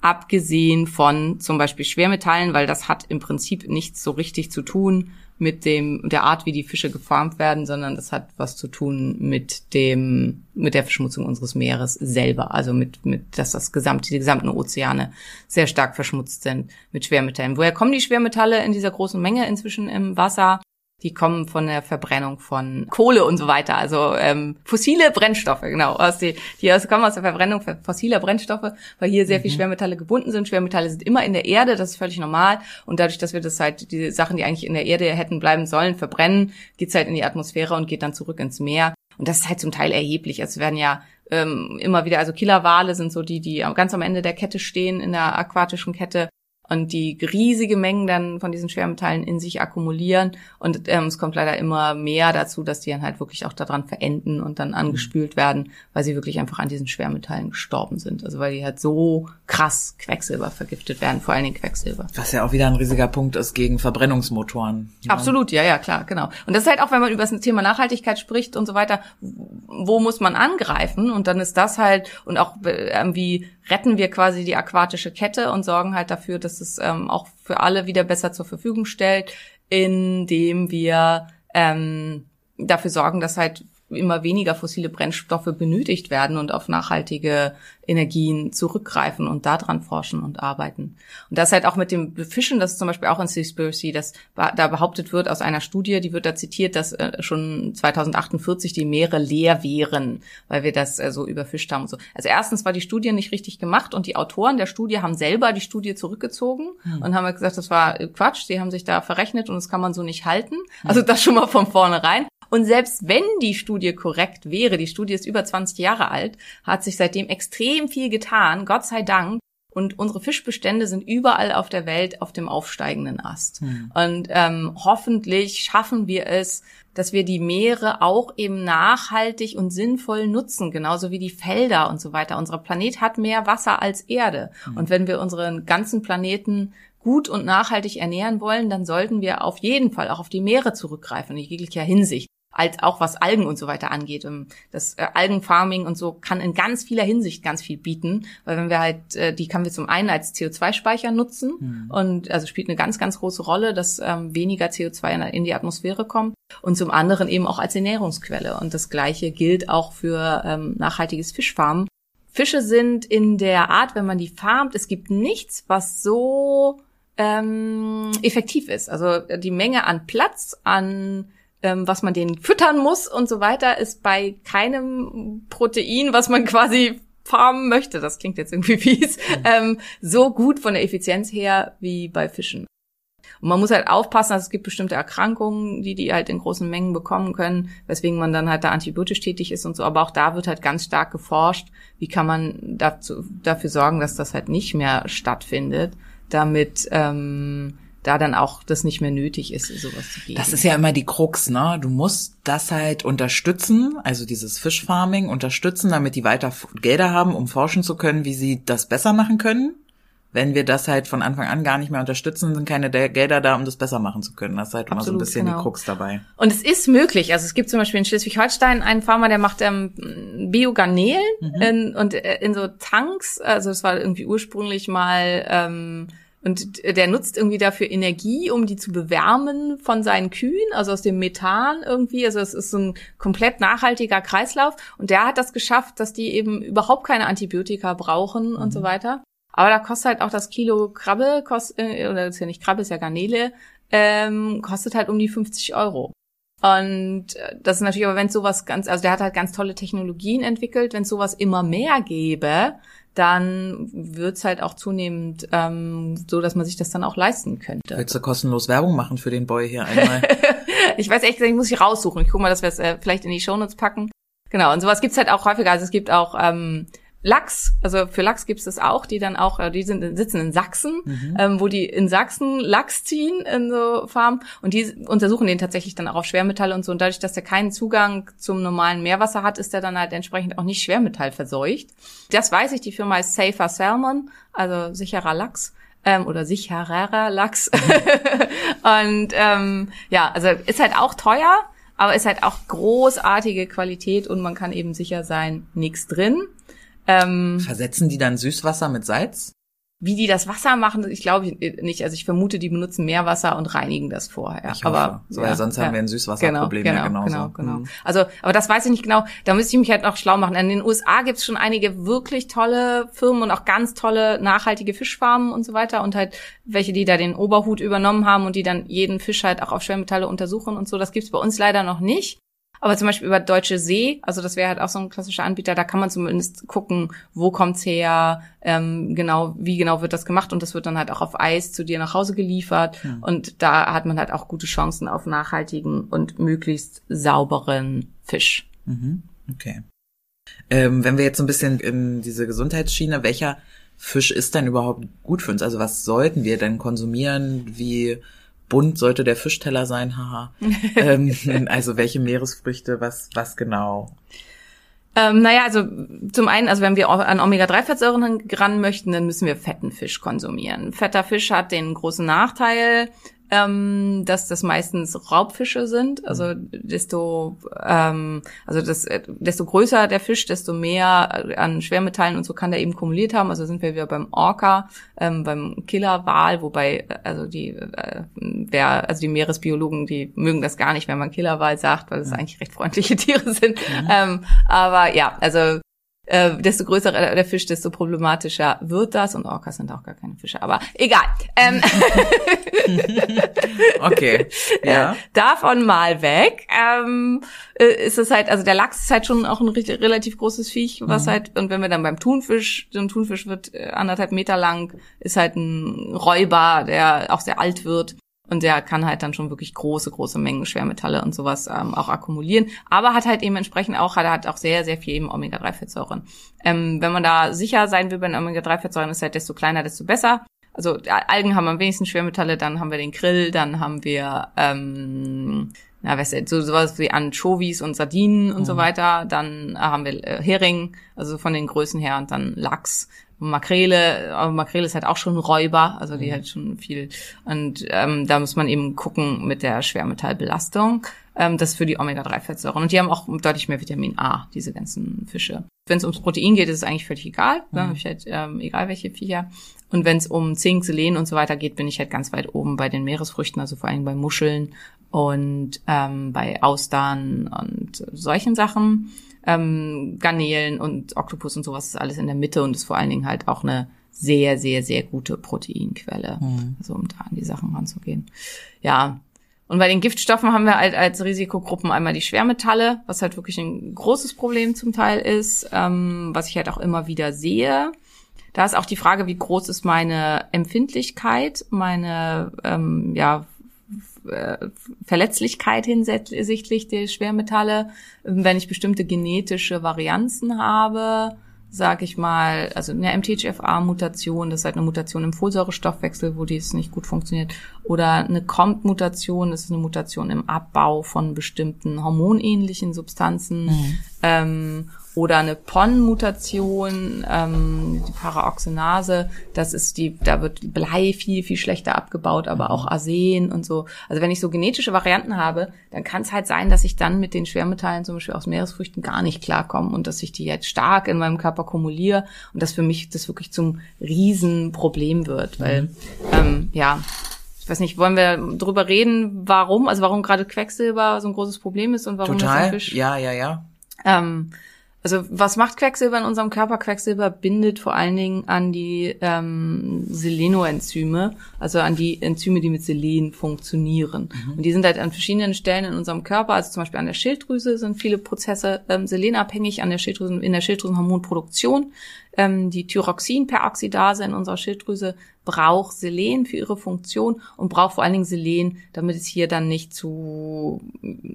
abgesehen von zum Beispiel Schwermetallen, weil das hat im Prinzip nichts so richtig zu tun mit dem der Art, wie die Fische gefarmt werden, sondern das hat was zu tun mit dem mit der Verschmutzung unseres Meeres selber, also mit mit dass das gesamte die gesamten Ozeane sehr stark verschmutzt sind mit Schwermetallen. Woher kommen die Schwermetalle in dieser großen Menge inzwischen im Wasser? Die kommen von der Verbrennung von Kohle und so weiter, also ähm, fossile Brennstoffe, genau, aus die, die aus, kommen aus der Verbrennung fossiler Brennstoffe, weil hier sehr viel Schwermetalle gebunden sind. Schwermetalle sind immer in der Erde, das ist völlig normal. Und dadurch, dass wir das halt, die Sachen, die eigentlich in der Erde hätten bleiben sollen, verbrennen, geht's halt in die Atmosphäre und geht dann zurück ins Meer. Und das ist halt zum Teil erheblich. Es werden ja ähm, immer wieder, also Killerwale sind so die, die ganz am Ende der Kette stehen, in der aquatischen Kette und die riesige Mengen dann von diesen Schwermetallen in sich akkumulieren. Und ähm, es kommt leider immer mehr dazu, dass die dann halt wirklich auch daran verenden und dann angespült werden, weil sie wirklich einfach an diesen Schwermetallen gestorben sind. Also weil die halt so krass Quecksilber vergiftet werden, vor allen Dingen Quecksilber. Was ja auch wieder ein riesiger Punkt ist gegen Verbrennungsmotoren. Ja. Absolut, ja, ja, klar, genau. Und das ist halt auch, wenn man über das Thema Nachhaltigkeit spricht und so weiter, wo muss man angreifen? Und dann ist das halt, und auch äh, irgendwie retten wir quasi die aquatische Kette und sorgen halt dafür, dass es ähm, auch für alle wieder besser zur Verfügung stellt, indem wir ähm, dafür sorgen, dass halt immer weniger fossile Brennstoffe benötigt werden und auf nachhaltige Energien zurückgreifen und daran forschen und arbeiten. Und das halt auch mit dem Fischen, das ist zum Beispiel auch in Seaspiracy, dass da behauptet wird aus einer Studie, die wird da zitiert, dass äh, schon 2048 die Meere leer wären, weil wir das äh, so überfischt haben und so. Also erstens war die Studie nicht richtig gemacht und die Autoren der Studie haben selber die Studie zurückgezogen hm. und haben halt gesagt, das war Quatsch, sie haben sich da verrechnet und das kann man so nicht halten. Also das schon mal von vornherein. Und selbst wenn die Studie korrekt wäre, die Studie ist über 20 Jahre alt, hat sich seitdem extrem viel getan, Gott sei Dank. Und unsere Fischbestände sind überall auf der Welt auf dem aufsteigenden Ast. Hm. Und ähm, hoffentlich schaffen wir es, dass wir die Meere auch eben nachhaltig und sinnvoll nutzen, genauso wie die Felder und so weiter. Unser Planet hat mehr Wasser als Erde. Hm. Und wenn wir unseren ganzen Planeten gut und nachhaltig ernähren wollen, dann sollten wir auf jeden Fall auch auf die Meere zurückgreifen, in jeglicher Hinsicht als auch was Algen und so weiter angeht. Ähm, das äh, Algenfarming und so kann in ganz vieler Hinsicht ganz viel bieten, weil wenn wir halt, äh, die können wir zum einen als CO2-Speicher nutzen mhm. und also spielt eine ganz, ganz große Rolle, dass ähm, weniger CO2 in, in, die Atmosphäre kommt und zum anderen eben auch als Ernährungsquelle. Und das Gleiche gilt auch für ähm, nachhaltiges Fischfarmen. Fische sind in der Art, wenn man die farmt, es gibt nichts, was so ähm, effektiv ist. Also die Menge an Platz, an ähm, was man denen füttern muss und so weiter, ist bei keinem Protein, was man quasi farmen möchte, das klingt jetzt irgendwie fies, mhm. ähm, so gut von der Effizienz her wie bei Fischen. Und man muss halt aufpassen, dass es gibt bestimmte Erkrankungen, die die halt in großen Mengen bekommen können, weswegen man dann halt da antibiotisch tätig ist und so. Aber auch da wird halt ganz stark geforscht, wie kann man dazu, dafür sorgen, dass das halt nicht mehr stattfindet, damit ähm, da dann auch das nicht mehr nötig ist, sowas zu geben. Das ist ja immer die Krux, ne? Du musst das halt unterstützen, also dieses Fischfarming unterstützen, damit die weiter Gelder haben, um forschen zu können, wie sie das besser machen können. Wenn wir das halt von Anfang an gar nicht mehr unterstützen, sind keine Gelder da, um das besser machen zu können. Das ist halt Absolut, immer so ein bisschen genau. die Krux dabei. Und es ist möglich. Also es gibt zum Beispiel in Schleswig-Holstein einen Farmer, der macht ähm, Biogarnelen mhm. in, und äh, in so Tanks. Also es war irgendwie ursprünglich mal ähm, und der nutzt irgendwie dafür Energie, um die zu bewärmen von seinen Kühen, also aus dem Methan irgendwie. Also es ist so ein komplett nachhaltiger Kreislauf. Und der hat das geschafft, dass die eben überhaupt keine Antibiotika brauchen mhm. und so mhm. weiter. Aber da kostet halt auch das Kilo Krabbe, kostet, äh, oder das ist ja nicht Krabbe, ist ja Garnele, ähm, kostet halt um die 50 Euro. Und äh, das ist natürlich aber, wenn sowas ganz, also der hat halt ganz tolle Technologien entwickelt, wenn sowas immer mehr gäbe, dann wird's halt auch zunehmend ähm, so, dass man sich das dann auch leisten könnte. Willst du kostenlos Werbung machen für den Boy hier einmal? ich weiß echt, ich muss ich raussuchen. Ich guck mal, dass wir es äh, vielleicht in die Shownotes packen. Genau, und sowas gibt's halt auch häufiger. Also es gibt auch ähm, Lachs, also für Lachs gibt's das auch, die dann auch, äh, die sind sitzen in Sachsen, mhm. ähm, wo die in Sachsen Lachs ziehen in so Farmen und die untersuchen den tatsächlich dann auch auf Schwermetalle und so. Und dadurch, dass der keinen Zugang zum normalen Meerwasser hat, ist der dann halt entsprechend auch nicht schwermetallverseucht. Das weiß ich, die Firma ist Safer Salmon, also sicherer Lachs. ähm, oder sicherer Lachs. und ähm, ja, also ist halt auch teuer, aber ist halt auch großartige Qualität und man kann eben sicher sein, nichts drin. Ähm, Versetzen die dann Süßwasser mit Salz? wie die das Wasser machen, ich glaube nicht. Also ich vermute, die benutzen Meerwasser und reinigen das vorher. Ich hoffe, aber weil sonst haben wir ein Süßwasserproblem genau, ja genau, genauso. Genau, genau. Also, aber das weiß ich nicht genau. Da müsste ich mich halt noch schlau machen. In den USA gibt's schon einige wirklich tolle Firmen und auch ganz tolle nachhaltige Fischfarmen und so weiter und halt welche, die da den Oberhut übernommen haben und die dann jeden Fisch halt auch auf Schwermetalle untersuchen und so. Das gibt's bei uns leider noch nicht. Aber zum Beispiel über Deutsche See, also das wäre halt auch so ein klassischer Anbieter, da kann man zumindest gucken, wo kommt's her, ähm, genau, wie genau wird das gemacht und das wird dann halt auch auf Eis zu dir nach Hause geliefert und da hat man halt auch gute Chancen auf nachhaltigen und möglichst sauberen Fisch. Okay. Ähm, wenn wir jetzt so ein bisschen in diese Gesundheitsschiene, welcher Fisch ist denn überhaupt gut für uns? Also was sollten wir denn konsumieren? Wie bunt sollte der Fischteller sein? Haha. ähm, also welche Meeresfrüchte, was, was genau? Ähm, naja, also zum einen, also wenn wir an Omega-3-Fettsäuren ran möchten, dann müssen wir fetten Fisch konsumieren. Fetter Fisch hat den großen Nachteil, ähm, dass das meistens Raubfische sind. Also desto, ähm, also das, äh, desto größer der Fisch, desto mehr an Schwermetallen und so kann der eben kumuliert haben. Also sind wir wieder beim Orca, ähm, beim Killerwal, wobei äh, also die, äh, wer, also die Meeresbiologen, die mögen das gar nicht, wenn man Killerwal sagt, weil das eigentlich recht freundliche Tiere sind. Ähm, aber ja, also äh, desto größer der Fisch, desto problematischer wird das. Und Orcas sind auch gar keine Fische, aber egal. Ähm, Okay. Ja. äh, davon mal weg. Ähm, äh, ist es halt, also der Lachs ist halt schon auch ein richtig, relativ großes Viech, was halt, und wenn wir dann beim Thunfisch, so ein Thunfisch wird äh, anderthalb Meter lang, ist halt ein Räuber, der auch sehr alt wird. Und der kann halt dann schon wirklich große, große Mengen Schwermetalle und sowas ähm, auch akkumulieren. Aber hat halt eben entsprechend auch, hat, hat auch sehr, sehr viel eben Omega-3-Fettsäuren. Ähm, wenn man da sicher sein will bei den Omega-3-Fettsäuren, ist halt desto kleiner, desto besser. Also ja, Algen haben am wenigsten Schwermetalle, dann haben wir den Krill, dann haben wir ähm, na, ist, so sowas wie Anchovies und Sardinen und so weiter. Dann haben wir äh, Hering, also von den Größen her, und dann Lachs. Makrele, aber Makrele ist halt auch schon Räuber, also die halt schon viel. Und ähm, da muss man eben gucken mit der Schwermetallbelastung. Ähm, das für die Omega-3-Fettsäuren. Und die haben auch deutlich mehr Vitamin A, diese ganzen Fische. Wenn es ums Protein geht, ist es eigentlich völlig egal. Da habe ich halt ähm, egal welche Viecher. Und wenn es um Zink, Selen und so weiter geht, bin ich halt ganz weit oben bei den Meeresfrüchten, also vor allem bei Muscheln und ähm, bei Austern und solchen Sachen. Ähm, Garnelen und Oktopus und sowas ist alles in der Mitte und ist vor allen Dingen halt auch eine sehr, sehr, sehr gute Proteinquelle. Also um da an die Sachen ranzugehen. Ja. Und bei den Giftstoffen haben wir halt als Risikogruppen einmal die Schwermetalle, was halt wirklich ein großes Problem zum Teil ist, ähm, was ich halt auch immer wieder sehe. Da ist auch die Frage, wie groß ist meine Empfindlichkeit, meine ähm, ja, Verletzlichkeit hinsichtlich der Schwermetalle, wenn ich bestimmte genetische Varianzen habe, sag ich mal, also eine MTHFR-Mutation, das ist halt eine Mutation im Folsäurestoffwechsel, wo dies nicht gut funktioniert, oder eine COMT-Mutation, das ist eine Mutation im Abbau von bestimmten hormonähnlichen Substanzen, ähm, oder eine PON-Mutation, ähm, die Paraoxenase, das ist die, da wird Blei viel, viel schlechter abgebaut, aber auch Arsen und so. Also wenn ich so genetische Varianten habe, dann kann es halt sein, dass ich dann mit den Schwermetallen zum Beispiel aus Meeresfrüchten gar nicht klarkomme und dass ich die jetzt stark in meinem Körper kumuliere und dass für mich das wirklich zum Riesenproblem wird, weil, ähm, ja, ich weiß nicht, wollen wir drüber reden, warum, also warum gerade Quecksilber so ein großes Problem ist und warum das Total. Fisch Ja, ja, ja. ähm, also was macht Quecksilber in unserem Körper? Quecksilber bindet vor allen Dingen an die ähm, Selenoenzyme, also an die Enzyme, die mit Selen funktionieren. Und die sind halt an verschiedenen Stellen in unserem Körper, also zum Beispiel an der Schilddrüse sind viele Prozesse ähm, selenabhängig, an der Schilddrüse, in der Schilddrüsenhormonproduktion. Ähm, die Thyroxinperoxidase in unserer Schilddrüse braucht Selen für ihre Funktion und braucht vor allen Dingen Selen, damit es hier dann nicht zu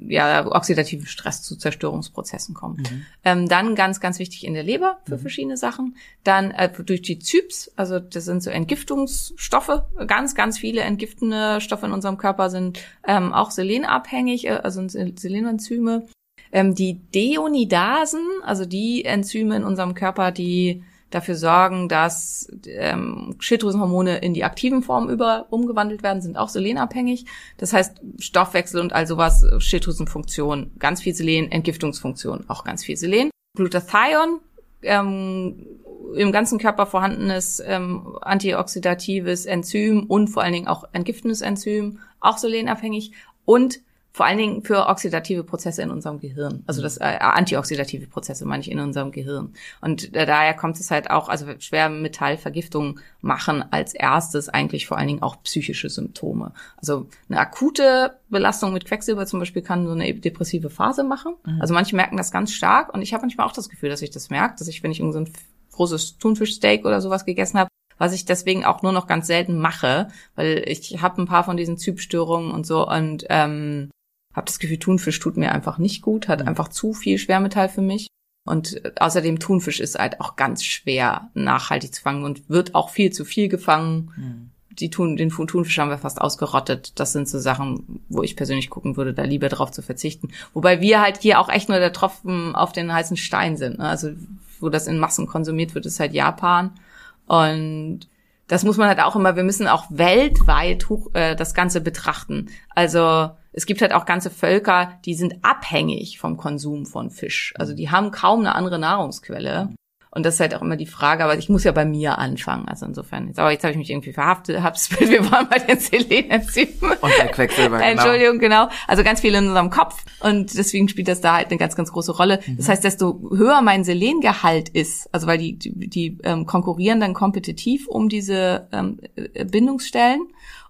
ja, oxidativen Stress, zu Zerstörungsprozessen kommt. Ähm, dann ganz, ganz wichtig in der Leber für verschiedene Sachen. Dann äh, durch die Zyps, also das sind so Entgiftungsstoffe. Ganz, ganz viele entgiftende Stoffe in unserem Körper sind ähm, auch selenabhängig, äh, also sind Selenoenzyme. Ähm, die Deonidasen, also die Enzyme in unserem Körper, die dafür sorgen, dass ähm, Schilddrüsenhormone in die aktiven Formen über umgewandelt werden, sind auch selenabhängig. Das heißt Stoffwechsel und all sowas, Schilddrüsenfunktion, ganz viel Selen, Entgiftungsfunktion, auch ganz viel Selen. Glutathion, ähm, im ganzen Körper vorhandenes ähm, antioxidatives Enzym und vor allen Dingen auch entgiftendes Enzym, auch selenabhängig und vor allen Dingen für oxidative Prozesse in unserem Gehirn. Also das äh, antioxidative Prozesse meine ich in unserem Gehirn. Und äh, daher kommt es halt auch, also Schwermetallvergiftung machen als erstes eigentlich vor allen Dingen auch psychische Symptome. Also eine akute Belastung mit Quecksilber zum Beispiel kann so eine depressive Phase machen. Mhm. Also manche merken das ganz stark und ich habe manchmal auch das Gefühl, dass ich das merke, dass ich, wenn ich irgendein so großes Thunfischsteak oder sowas gegessen habe, was ich deswegen auch nur noch ganz selten mache, weil ich habe ein paar von diesen Zypstörungen und so und ähm, habe das Gefühl, Thunfisch tut mir einfach nicht gut, hat mhm. einfach zu viel Schwermetall für mich. Und äh, außerdem Thunfisch ist halt auch ganz schwer nachhaltig zu fangen und wird auch viel zu viel gefangen. Mhm. Die Thun, den Thunfisch haben wir fast ausgerottet. Das sind so Sachen, wo ich persönlich gucken würde, da lieber drauf zu verzichten. Wobei wir halt hier auch echt nur der Tropfen auf den heißen Stein sind. Ne? Also wo das in Massen konsumiert wird, ist halt Japan. Und das muss man halt auch immer, wir müssen auch weltweit hoch, äh, das Ganze betrachten. Also es gibt halt auch ganze Völker, die sind abhängig vom Konsum von Fisch. Also die haben kaum eine andere Nahrungsquelle. Und das ist halt auch immer die Frage, aber ich muss ja bei mir anfangen. Also insofern, jetzt, aber jetzt habe ich mich irgendwie verhaftet, hab's, wir waren bei den Selenenzymen. Und der Quecksilber, genau. Entschuldigung, genau. Also ganz viel in unserem Kopf. Und deswegen spielt das da halt eine ganz, ganz große Rolle. Mhm. Das heißt, desto höher mein Selengehalt ist, also weil die, die, die ähm, konkurrieren dann kompetitiv um diese ähm, Bindungsstellen.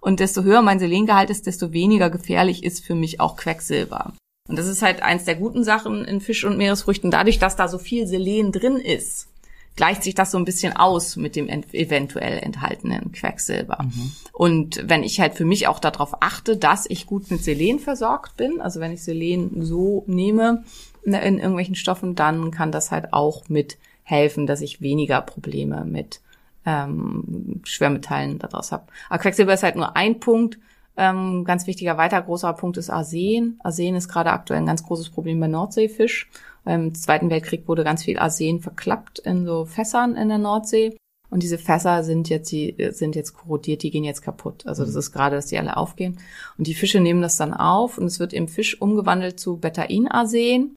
Und desto höher mein Selengehalt ist, desto weniger gefährlich ist für mich auch Quecksilber. Und das ist halt eins der guten Sachen in Fisch- und Meeresfrüchten. Dadurch, dass da so viel Selen drin ist, gleicht sich das so ein bisschen aus mit dem eventuell enthaltenen Quecksilber. Mhm. Und wenn ich halt für mich auch darauf achte, dass ich gut mit Selen versorgt bin, also wenn ich Selen so nehme ne, in irgendwelchen Stoffen, dann kann das halt auch mit helfen, dass ich weniger Probleme mit ähm, Schwermetallen daraus habe. Aber Quecksilber ist halt nur ein Punkt. Ähm, ganz wichtiger weiter großer Punkt ist Arsen. Arsen ist gerade aktuell ein ganz großes Problem bei Nordseefisch. Im Zweiten Weltkrieg wurde ganz viel Arsen verklappt in so Fässern in der Nordsee. Und diese Fässer sind jetzt, die sind jetzt korrodiert, die gehen jetzt kaputt. Also das mhm. ist gerade, dass die alle aufgehen. Und die Fische nehmen das dann auf und es wird im Fisch umgewandelt zu Betainarsen.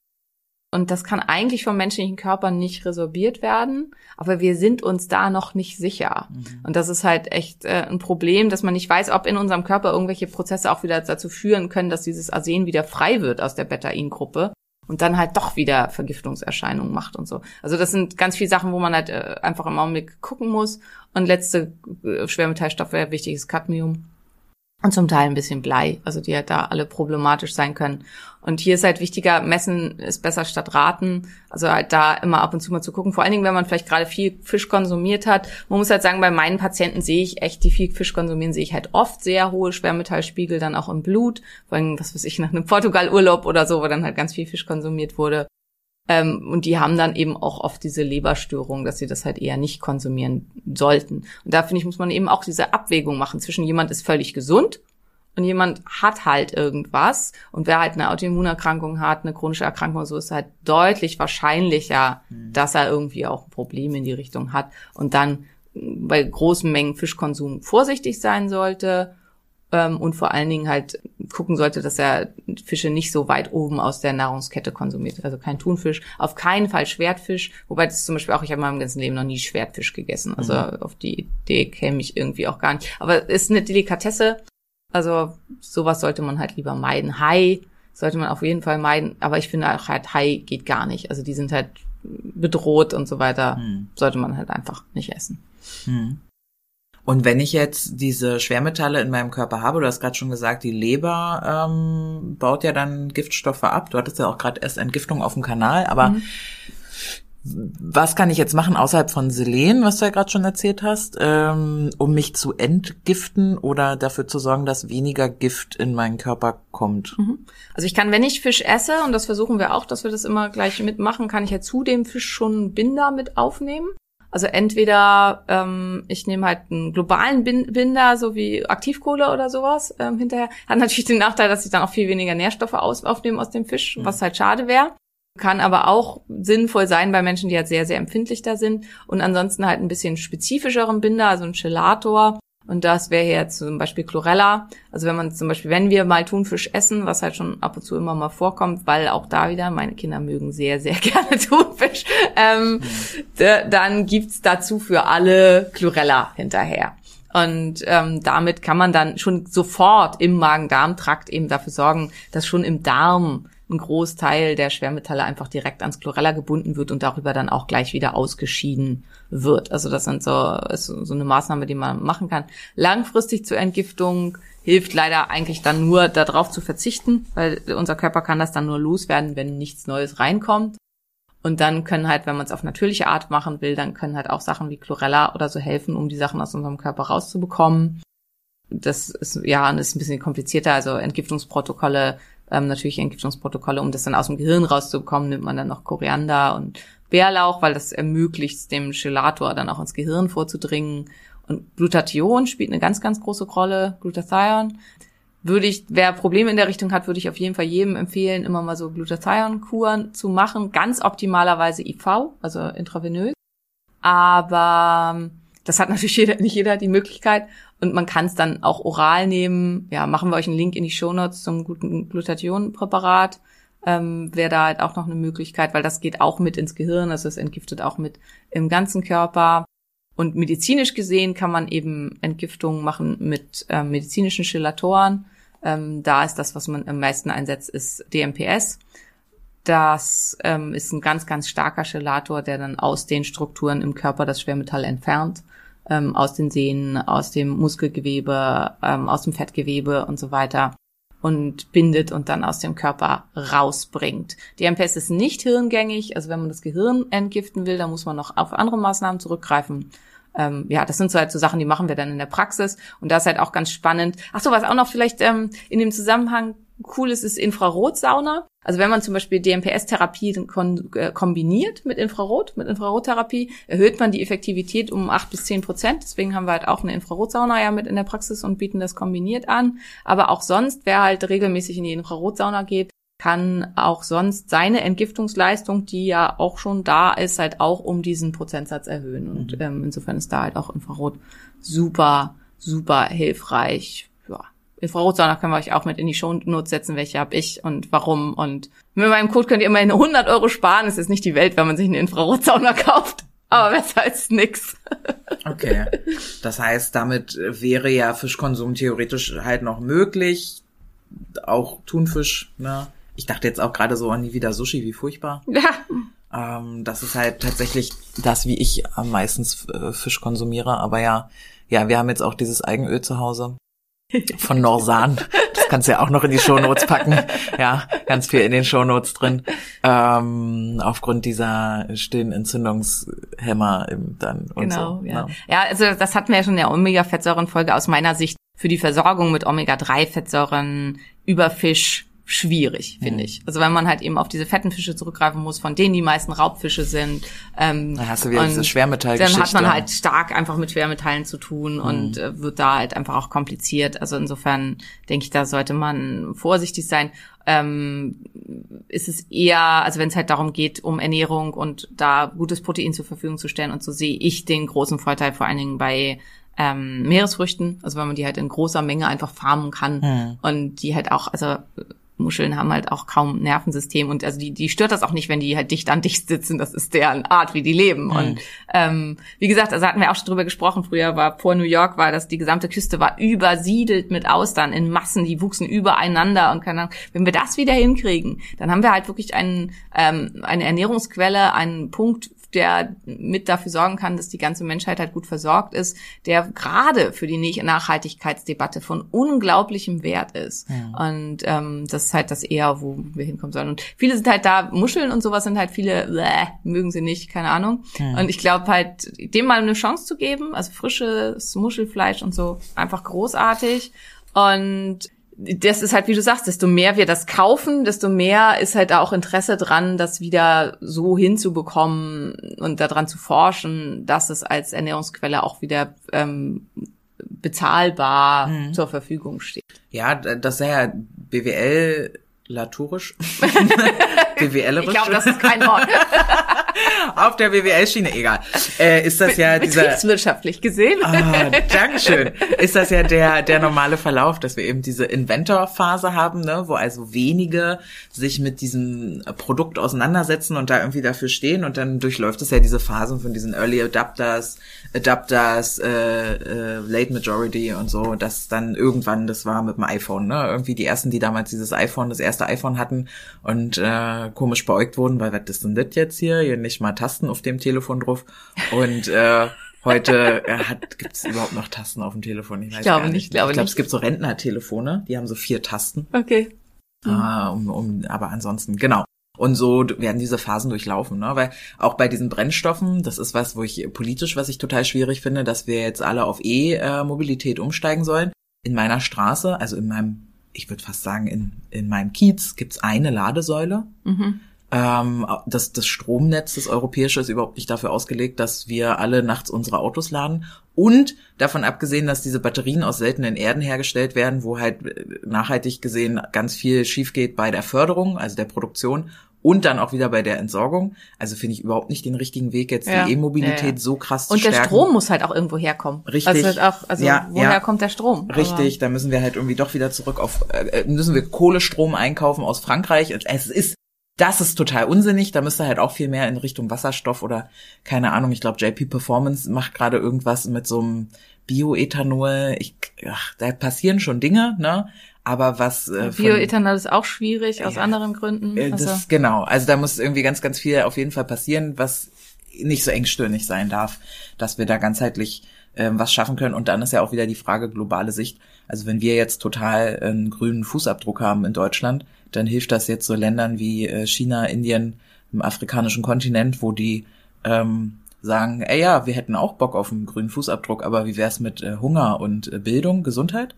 Und das kann eigentlich vom menschlichen Körper nicht resorbiert werden, aber wir sind uns da noch nicht sicher. Mhm. Und das ist halt echt äh, ein Problem, dass man nicht weiß, ob in unserem Körper irgendwelche Prozesse auch wieder dazu führen können, dass dieses Arsen wieder frei wird aus der Betain-Gruppe und dann halt doch wieder Vergiftungserscheinungen macht und so. Also das sind ganz viele Sachen, wo man halt äh, einfach im Augenblick gucken muss. Und letzte äh, Schwermetallstoffe, wichtig ist Cadmium und zum Teil ein bisschen Blei, also die halt da alle problematisch sein können. Und hier ist halt wichtiger, messen ist besser statt raten. Also halt da immer ab und zu mal zu gucken. Vor allen Dingen, wenn man vielleicht gerade viel Fisch konsumiert hat. Man muss halt sagen, bei meinen Patienten sehe ich echt, die viel Fisch konsumieren, sehe ich halt oft sehr hohe Schwermetallspiegel dann auch im Blut. Vor allem, was weiß ich, nach einem Portugal-Urlaub oder so, wo dann halt ganz viel Fisch konsumiert wurde. Ähm, und die haben dann eben auch oft diese Leberstörung, dass sie das halt eher nicht konsumieren sollten. Und da finde ich, muss man eben auch diese Abwägung machen zwischen jemand ist völlig gesund und jemand hat halt irgendwas und wer halt eine Autoimmunerkrankung hat, eine chronische Erkrankung, so ist halt deutlich wahrscheinlicher, mhm. dass er irgendwie auch ein Problem in die Richtung hat und dann bei großen Mengen Fischkonsum vorsichtig sein sollte und vor allen Dingen halt gucken sollte, dass er Fische nicht so weit oben aus der Nahrungskette konsumiert. Also kein Thunfisch, auf keinen Fall Schwertfisch, wobei das zum Beispiel auch, ich habe in meinem ganzen Leben noch nie Schwertfisch gegessen. Also mhm. auf die Idee käme ich irgendwie auch gar nicht. Aber es ist eine Delikatesse. Also sowas sollte man halt lieber meiden. Hai sollte man auf jeden Fall meiden, aber ich finde auch halt Hai geht gar nicht. Also die sind halt bedroht und so weiter. Mhm. Sollte man halt einfach nicht essen. Mhm. Und wenn ich jetzt diese Schwermetalle in meinem Körper habe, du hast gerade schon gesagt, die Leber ähm, baut ja dann Giftstoffe ab. Du hattest ja auch gerade erst Entgiftung auf dem Kanal, aber mhm. was kann ich jetzt machen außerhalb von Selen, was du ja gerade schon erzählt hast, ähm, um mich zu entgiften oder dafür zu sorgen, dass weniger Gift in meinen Körper kommt? Mhm. Also ich kann, wenn ich Fisch esse, und das versuchen wir auch, dass wir das immer gleich mitmachen, kann ich ja zu dem Fisch schon Binder mit aufnehmen. Also entweder ähm, ich nehme halt einen globalen Binder, so wie Aktivkohle oder sowas ähm, hinterher. Hat natürlich den Nachteil, dass ich dann auch viel weniger Nährstoffe aus, aufnehme aus dem Fisch, mhm. was halt schade wäre. Kann aber auch sinnvoll sein bei Menschen, die halt sehr, sehr empfindlich da sind. Und ansonsten halt ein bisschen spezifischeren Binder, also ein Chelator. Und das wäre jetzt zum Beispiel Chlorella. Also wenn man zum Beispiel, wenn wir mal Thunfisch essen, was halt schon ab und zu immer mal vorkommt, weil auch da wieder, meine Kinder mögen sehr, sehr gerne Thunfisch, ähm, da, dann gibt's dazu für alle Chlorella hinterher. Und ähm, damit kann man dann schon sofort im Magen-Darm-Trakt eben dafür sorgen, dass schon im Darm ein Großteil der Schwermetalle einfach direkt ans Chlorella gebunden wird und darüber dann auch gleich wieder ausgeschieden wird. Also das sind so, ist so eine Maßnahme, die man machen kann. Langfristig zur Entgiftung hilft leider eigentlich dann nur darauf zu verzichten, weil unser Körper kann das dann nur loswerden, wenn nichts Neues reinkommt. Und dann können halt, wenn man es auf natürliche Art machen will, dann können halt auch Sachen wie Chlorella oder so helfen, um die Sachen aus unserem Körper rauszubekommen. Das ist ja ist ein bisschen komplizierter. Also Entgiftungsprotokolle, ähm, natürlich Entgiftungsprotokolle, um das dann aus dem Gehirn rauszubekommen, nimmt man dann noch Koriander und Bärlauch, weil das ermöglicht dem Chelator dann auch ins Gehirn vorzudringen. Und Glutathion spielt eine ganz, ganz große Rolle, Glutathion würde ich, wer Probleme in der Richtung hat, würde ich auf jeden Fall jedem empfehlen, immer mal so Glutathion-Kuren zu machen. Ganz optimalerweise IV, also intravenös. Aber ähm, das hat natürlich jeder, nicht jeder die Möglichkeit. Und man kann es dann auch oral nehmen. Ja, machen wir euch einen Link in die Shownotes zum guten Glutathion-Präparat. Ähm, Wäre da halt auch noch eine Möglichkeit, weil das geht auch mit ins Gehirn, also es entgiftet auch mit im ganzen Körper. Und medizinisch gesehen kann man eben Entgiftungen machen mit äh, medizinischen Chelatoren. Ähm, da ist das, was man am meisten einsetzt, ist DMPS. Das ähm, ist ein ganz, ganz starker Chelator, der dann aus den Strukturen im Körper das Schwermetall entfernt, ähm, aus den Sehnen, aus dem Muskelgewebe, ähm, aus dem Fettgewebe und so weiter und bindet und dann aus dem Körper rausbringt. DMPS ist nicht hirngängig, also wenn man das Gehirn entgiften will, dann muss man noch auf andere Maßnahmen zurückgreifen ähm, ja, das sind so halt so Sachen, die machen wir dann in der Praxis. Und da ist halt auch ganz spannend. Ach so, was auch noch vielleicht ähm, in dem Zusammenhang cool ist, ist Infrarotsauna. Also wenn man zum Beispiel DMPS-Therapie äh, kombiniert mit Infrarot, mit Infrarottherapie, erhöht man die Effektivität um acht bis zehn Prozent. Deswegen haben wir halt auch eine Infrarotsauna ja mit in der Praxis und bieten das kombiniert an. Aber auch sonst, wer halt regelmäßig in die Infrarotsauna geht, kann auch sonst seine Entgiftungsleistung, die ja auch schon da ist, halt auch um diesen Prozentsatz erhöhen. Und mhm. ähm, insofern ist da halt auch Infrarot super, super hilfreich. Ja. Infrarotsauna können wir euch auch mit in die Show Notes setzen, welche habe ich und warum. Und mit meinem Code könnt ihr immerhin 100 Euro sparen. Es ist nicht die Welt, wenn man sich eine Infrarotsauna kauft. Aber besser als nix. Okay. Das heißt, damit wäre ja Fischkonsum theoretisch halt noch möglich. Auch Thunfisch, ne? Ich dachte jetzt auch gerade so an nie wieder Sushi, wie furchtbar. Ja. Ähm, das ist halt tatsächlich das, wie ich am meisten äh, Fisch konsumiere. Aber ja, ja, wir haben jetzt auch dieses Eigenöl zu Hause von Norsan. Das kannst du ja auch noch in die Shownotes packen. Ja, ganz viel in den Shownotes drin. Ähm, aufgrund dieser stillen Entzündungshämmer im, dann und genau, so. Ja. ja, ja, also das hatten wir ja schon in der Omega-Fettsäuren-Folge aus meiner Sicht für die Versorgung mit Omega-3-Fettsäuren über Fisch schwierig, finde mhm. ich. Also wenn man halt eben auf diese fetten Fische zurückgreifen muss, von denen die meisten Raubfische sind. Ähm, dann hast du wieder diese Schwermetallgeschichte. Dann hat man halt stark einfach mit Schwermetallen zu tun mhm. und äh, wird da halt einfach auch kompliziert. Also insofern denke ich, da sollte man vorsichtig sein. Ähm, ist es eher, also wenn es halt darum geht, um Ernährung und da gutes Protein zur Verfügung zu stellen und so sehe ich den großen Vorteil vor allen Dingen bei ähm, Meeresfrüchten, also wenn man die halt in großer Menge einfach farmen kann mhm. und die halt auch, also Muscheln haben halt auch kaum Nervensystem und also die, die stört das auch nicht, wenn die halt dicht an dicht sitzen. Das ist deren Art, wie die leben. Mhm. Und ähm, wie gesagt, also hatten wir auch schon drüber gesprochen. Früher war vor New York war das die gesamte Küste war übersiedelt mit Austern in Massen, die wuchsen übereinander und keine Ahnung. Wenn wir das wieder hinkriegen, dann haben wir halt wirklich einen, ähm, eine Ernährungsquelle, einen Punkt der mit dafür sorgen kann, dass die ganze Menschheit halt gut versorgt ist, der gerade für die Nachhaltigkeitsdebatte von unglaublichem Wert ist. Ja. Und ähm, das ist halt das eher, wo wir hinkommen sollen. Und viele sind halt da, Muscheln und sowas sind halt viele, bläh, mögen sie nicht, keine Ahnung. Ja. Und ich glaube halt, dem mal eine Chance zu geben, also frisches Muschelfleisch und so, einfach großartig. Und das ist halt, wie du sagst, desto mehr wir das kaufen, desto mehr ist halt auch Interesse dran, das wieder so hinzubekommen und daran zu forschen, dass es als Ernährungsquelle auch wieder ähm, bezahlbar mhm. zur Verfügung steht. Ja, das ist ja BWL Laturisch. BWLerisch. Ich glaube, das ist kein Wort. Auf der BWL-Schiene, egal. Äh, ist das ja dieser. Betriebswirtschaftlich gesehen. Ah, Dankeschön. Ist das ja der, der normale Verlauf, dass wir eben diese Inventor-Phase haben, ne, wo also wenige sich mit diesem Produkt auseinandersetzen und da irgendwie dafür stehen und dann durchläuft es ja diese Phasen von diesen Early Adapters, Adapters, äh, äh, Late Majority und so, dass dann irgendwann, das war mit dem iPhone, ne, irgendwie die ersten, die damals dieses iPhone, das erste iPhone hatten und äh, komisch beäugt wurden, weil was ist denn das jetzt hier? Hier nicht mal Tasten auf dem Telefon drauf und äh, Heute äh, hat, gibt's überhaupt noch Tasten auf dem Telefon? Ich, weiß glaube gar nicht, nicht. glaube ich glaube, es gibt so Rentnertelefone, die haben so vier Tasten. Okay. Ah, um, um, aber ansonsten, genau. Und so werden diese Phasen durchlaufen, ne? Weil auch bei diesen Brennstoffen, das ist was, wo ich politisch, was ich total schwierig finde, dass wir jetzt alle auf E-Mobilität umsteigen sollen. In meiner Straße, also in meinem, ich würde fast sagen, in, in meinem Kiez gibt's eine Ladesäule. Ähm, das, das Stromnetz, das europäische, ist überhaupt nicht dafür ausgelegt, dass wir alle nachts unsere Autos laden. Und davon abgesehen, dass diese Batterien aus seltenen Erden hergestellt werden, wo halt äh, nachhaltig gesehen ganz viel schief geht bei der Förderung, also der Produktion und dann auch wieder bei der Entsorgung. Also finde ich überhaupt nicht den richtigen Weg, jetzt Ja. die E-Mobilität Ja, ja. so krass zu Und der stärken. Strom muss halt auch irgendwo herkommen. Richtig. Also, auch, also Ja, woher kommt der Strom? Richtig, da müssen wir halt irgendwie doch wieder zurück auf, äh, müssen wir Kohlestrom einkaufen aus Frankreich. Und Es ist, das ist total unsinnig. Da müsste halt auch viel mehr in Richtung Wasserstoff oder keine Ahnung. Ich glaube, JP Performance macht gerade irgendwas mit so einem Bioethanol. Ich, ach, da passieren schon Dinge, ne? Aber was äh, Bioethanol ist auch schwierig aus Ja. anderen Gründen. äh, Also, das, genau, also da muss irgendwie ganz, ganz viel auf jeden Fall passieren, was nicht so engstirnig sein darf, dass wir da ganzheitlich ähm, was schaffen können. Und dann ist ja auch wieder die Frage globale Sicht. Also wenn wir jetzt total einen grünen Fußabdruck haben in Deutschland, dann hilft das jetzt so Ländern wie äh, China, Indien, im afrikanischen Kontinent, wo die ähm, sagen, ey ja, wir hätten auch Bock auf einen grünen Fußabdruck, aber wie wär's mit äh, Hunger und äh, Bildung, Gesundheit?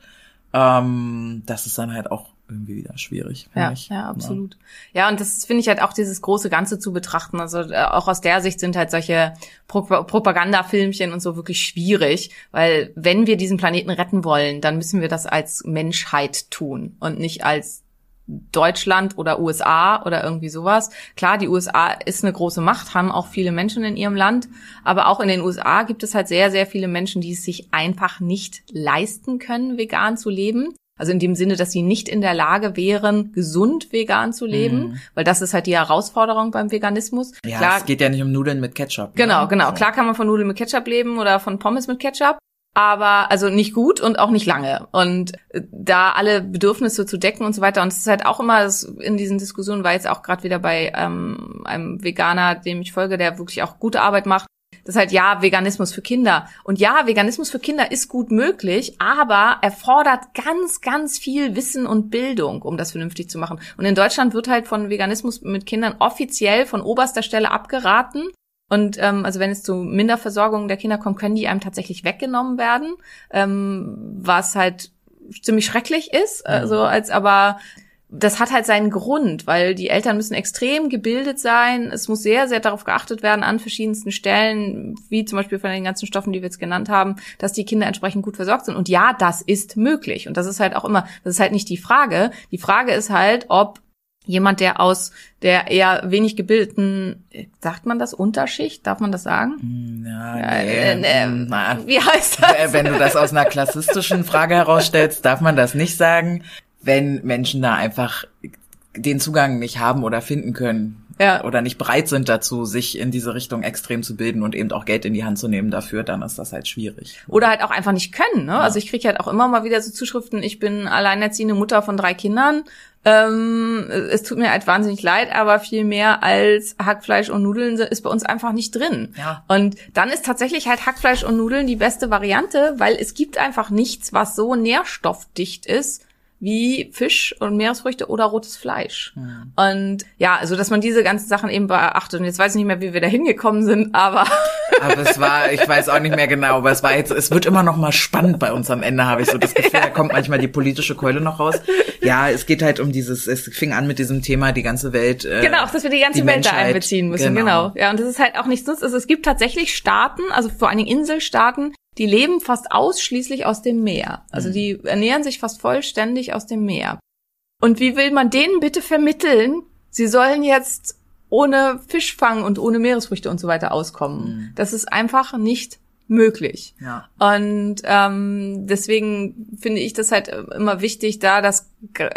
Ähm, das ist dann halt auch irgendwie wieder schwierig. finde ja, ich. ja, absolut. Ja, und das finde ich halt auch dieses große Ganze zu betrachten. Also äh, auch aus der Sicht sind halt solche Pro Propagandafilmchen und so wirklich schwierig, weil wenn wir diesen Planeten retten wollen, dann müssen wir das als Menschheit tun und nicht als Deutschland oder USA oder irgendwie sowas. Klar, die USA ist eine große Macht, haben auch viele Menschen in ihrem Land, aber auch in den USA gibt es halt sehr, sehr viele Menschen, die es sich einfach nicht leisten können, vegan zu leben. Also in dem Sinne, dass sie nicht in der Lage wären, gesund vegan zu leben, weil das ist halt die Herausforderung beim Veganismus. Ja, Klar, es geht ja nicht um Nudeln mit Ketchup. Genau, ne? genau. So. Klar kann man von Nudeln mit Ketchup leben oder von Pommes mit Ketchup. Aber also nicht gut und auch nicht lange. Und äh, da alle Bedürfnisse zu decken und so weiter. Und es ist halt auch immer in diesen Diskussionen, war jetzt auch gerade wieder bei ähm, einem Veganer, dem ich folge, der wirklich auch gute Arbeit macht. Das ist halt ja Veganismus für Kinder. Und ja, Veganismus für Kinder ist gut möglich, aber erfordert ganz, ganz viel Wissen und Bildung, um das vernünftig zu machen. Und in Deutschland wird halt von Veganismus mit Kindern offiziell von oberster Stelle abgeraten. Und ähm, also wenn es zu Minderversorgung der Kinder kommt, können die einem tatsächlich weggenommen werden, ähm, was halt ziemlich schrecklich ist. Also als aber das hat halt seinen Grund, weil die Eltern müssen extrem gebildet sein. Es muss sehr, sehr darauf geachtet werden an verschiedensten Stellen, wie zum Beispiel von den ganzen Stoffen, die wir jetzt genannt haben, dass die Kinder entsprechend gut versorgt sind. Und ja, das ist möglich. Und das ist halt auch immer, das ist halt nicht die Frage. Die Frage ist halt, ob jemand, der aus der eher wenig gebildeten, sagt man das, Unterschicht, darf man das sagen? Äh, nee, äh, hm, na, Wie heißt das? äh, wenn du das aus einer klassistischen Frage herausstellst, darf man das nicht sagen. Wenn Menschen da einfach den Zugang nicht haben oder finden können Ja. oder nicht bereit sind dazu, sich in diese Richtung extrem zu bilden und eben auch Geld in die Hand zu nehmen dafür, dann ist das halt schwierig. Oder halt auch einfach nicht können. Ne? Also ich kriege halt auch immer mal wieder so Zuschriften, ich bin alleinerziehende Mutter von drei Kindern. Ähm, es tut mir halt wahnsinnig leid, aber viel mehr als Hackfleisch und Nudeln ist bei uns einfach nicht drin. Ja. Und dann ist tatsächlich halt Hackfleisch und Nudeln die beste Variante, weil es gibt einfach nichts, was so nährstoffdicht ist wie Fisch und Meeresfrüchte oder rotes Fleisch. Und ja, also dass man diese ganzen Sachen eben beachtet. Und jetzt weiß ich nicht mehr, wie wir da hingekommen sind, aber Aber es war, ich weiß auch nicht mehr genau, aber es war jetzt, es wird immer noch mal spannend bei uns am Ende, habe ich so das Gefühl, da kommt manchmal die politische Keule noch raus. Ja, es geht halt um dieses, es fing an mit diesem Thema, die ganze Welt. Äh, Genau, dass wir die ganze die Welt da Menschheit. einbeziehen müssen, genau. Ja, und das ist halt auch nichts nutzt. Also es gibt tatsächlich Staaten, also vor allen Dingen Inselstaaten, die leben fast ausschließlich aus dem Meer. Also Mhm. die ernähren sich fast vollständig aus dem Meer. Und wie will man denen bitte vermitteln, sie sollen jetzt ohne Fischfang und ohne Meeresfrüchte und so weiter auskommen? Das ist einfach nicht möglich. Ja. Und ähm, deswegen finde ich das halt immer wichtig, da das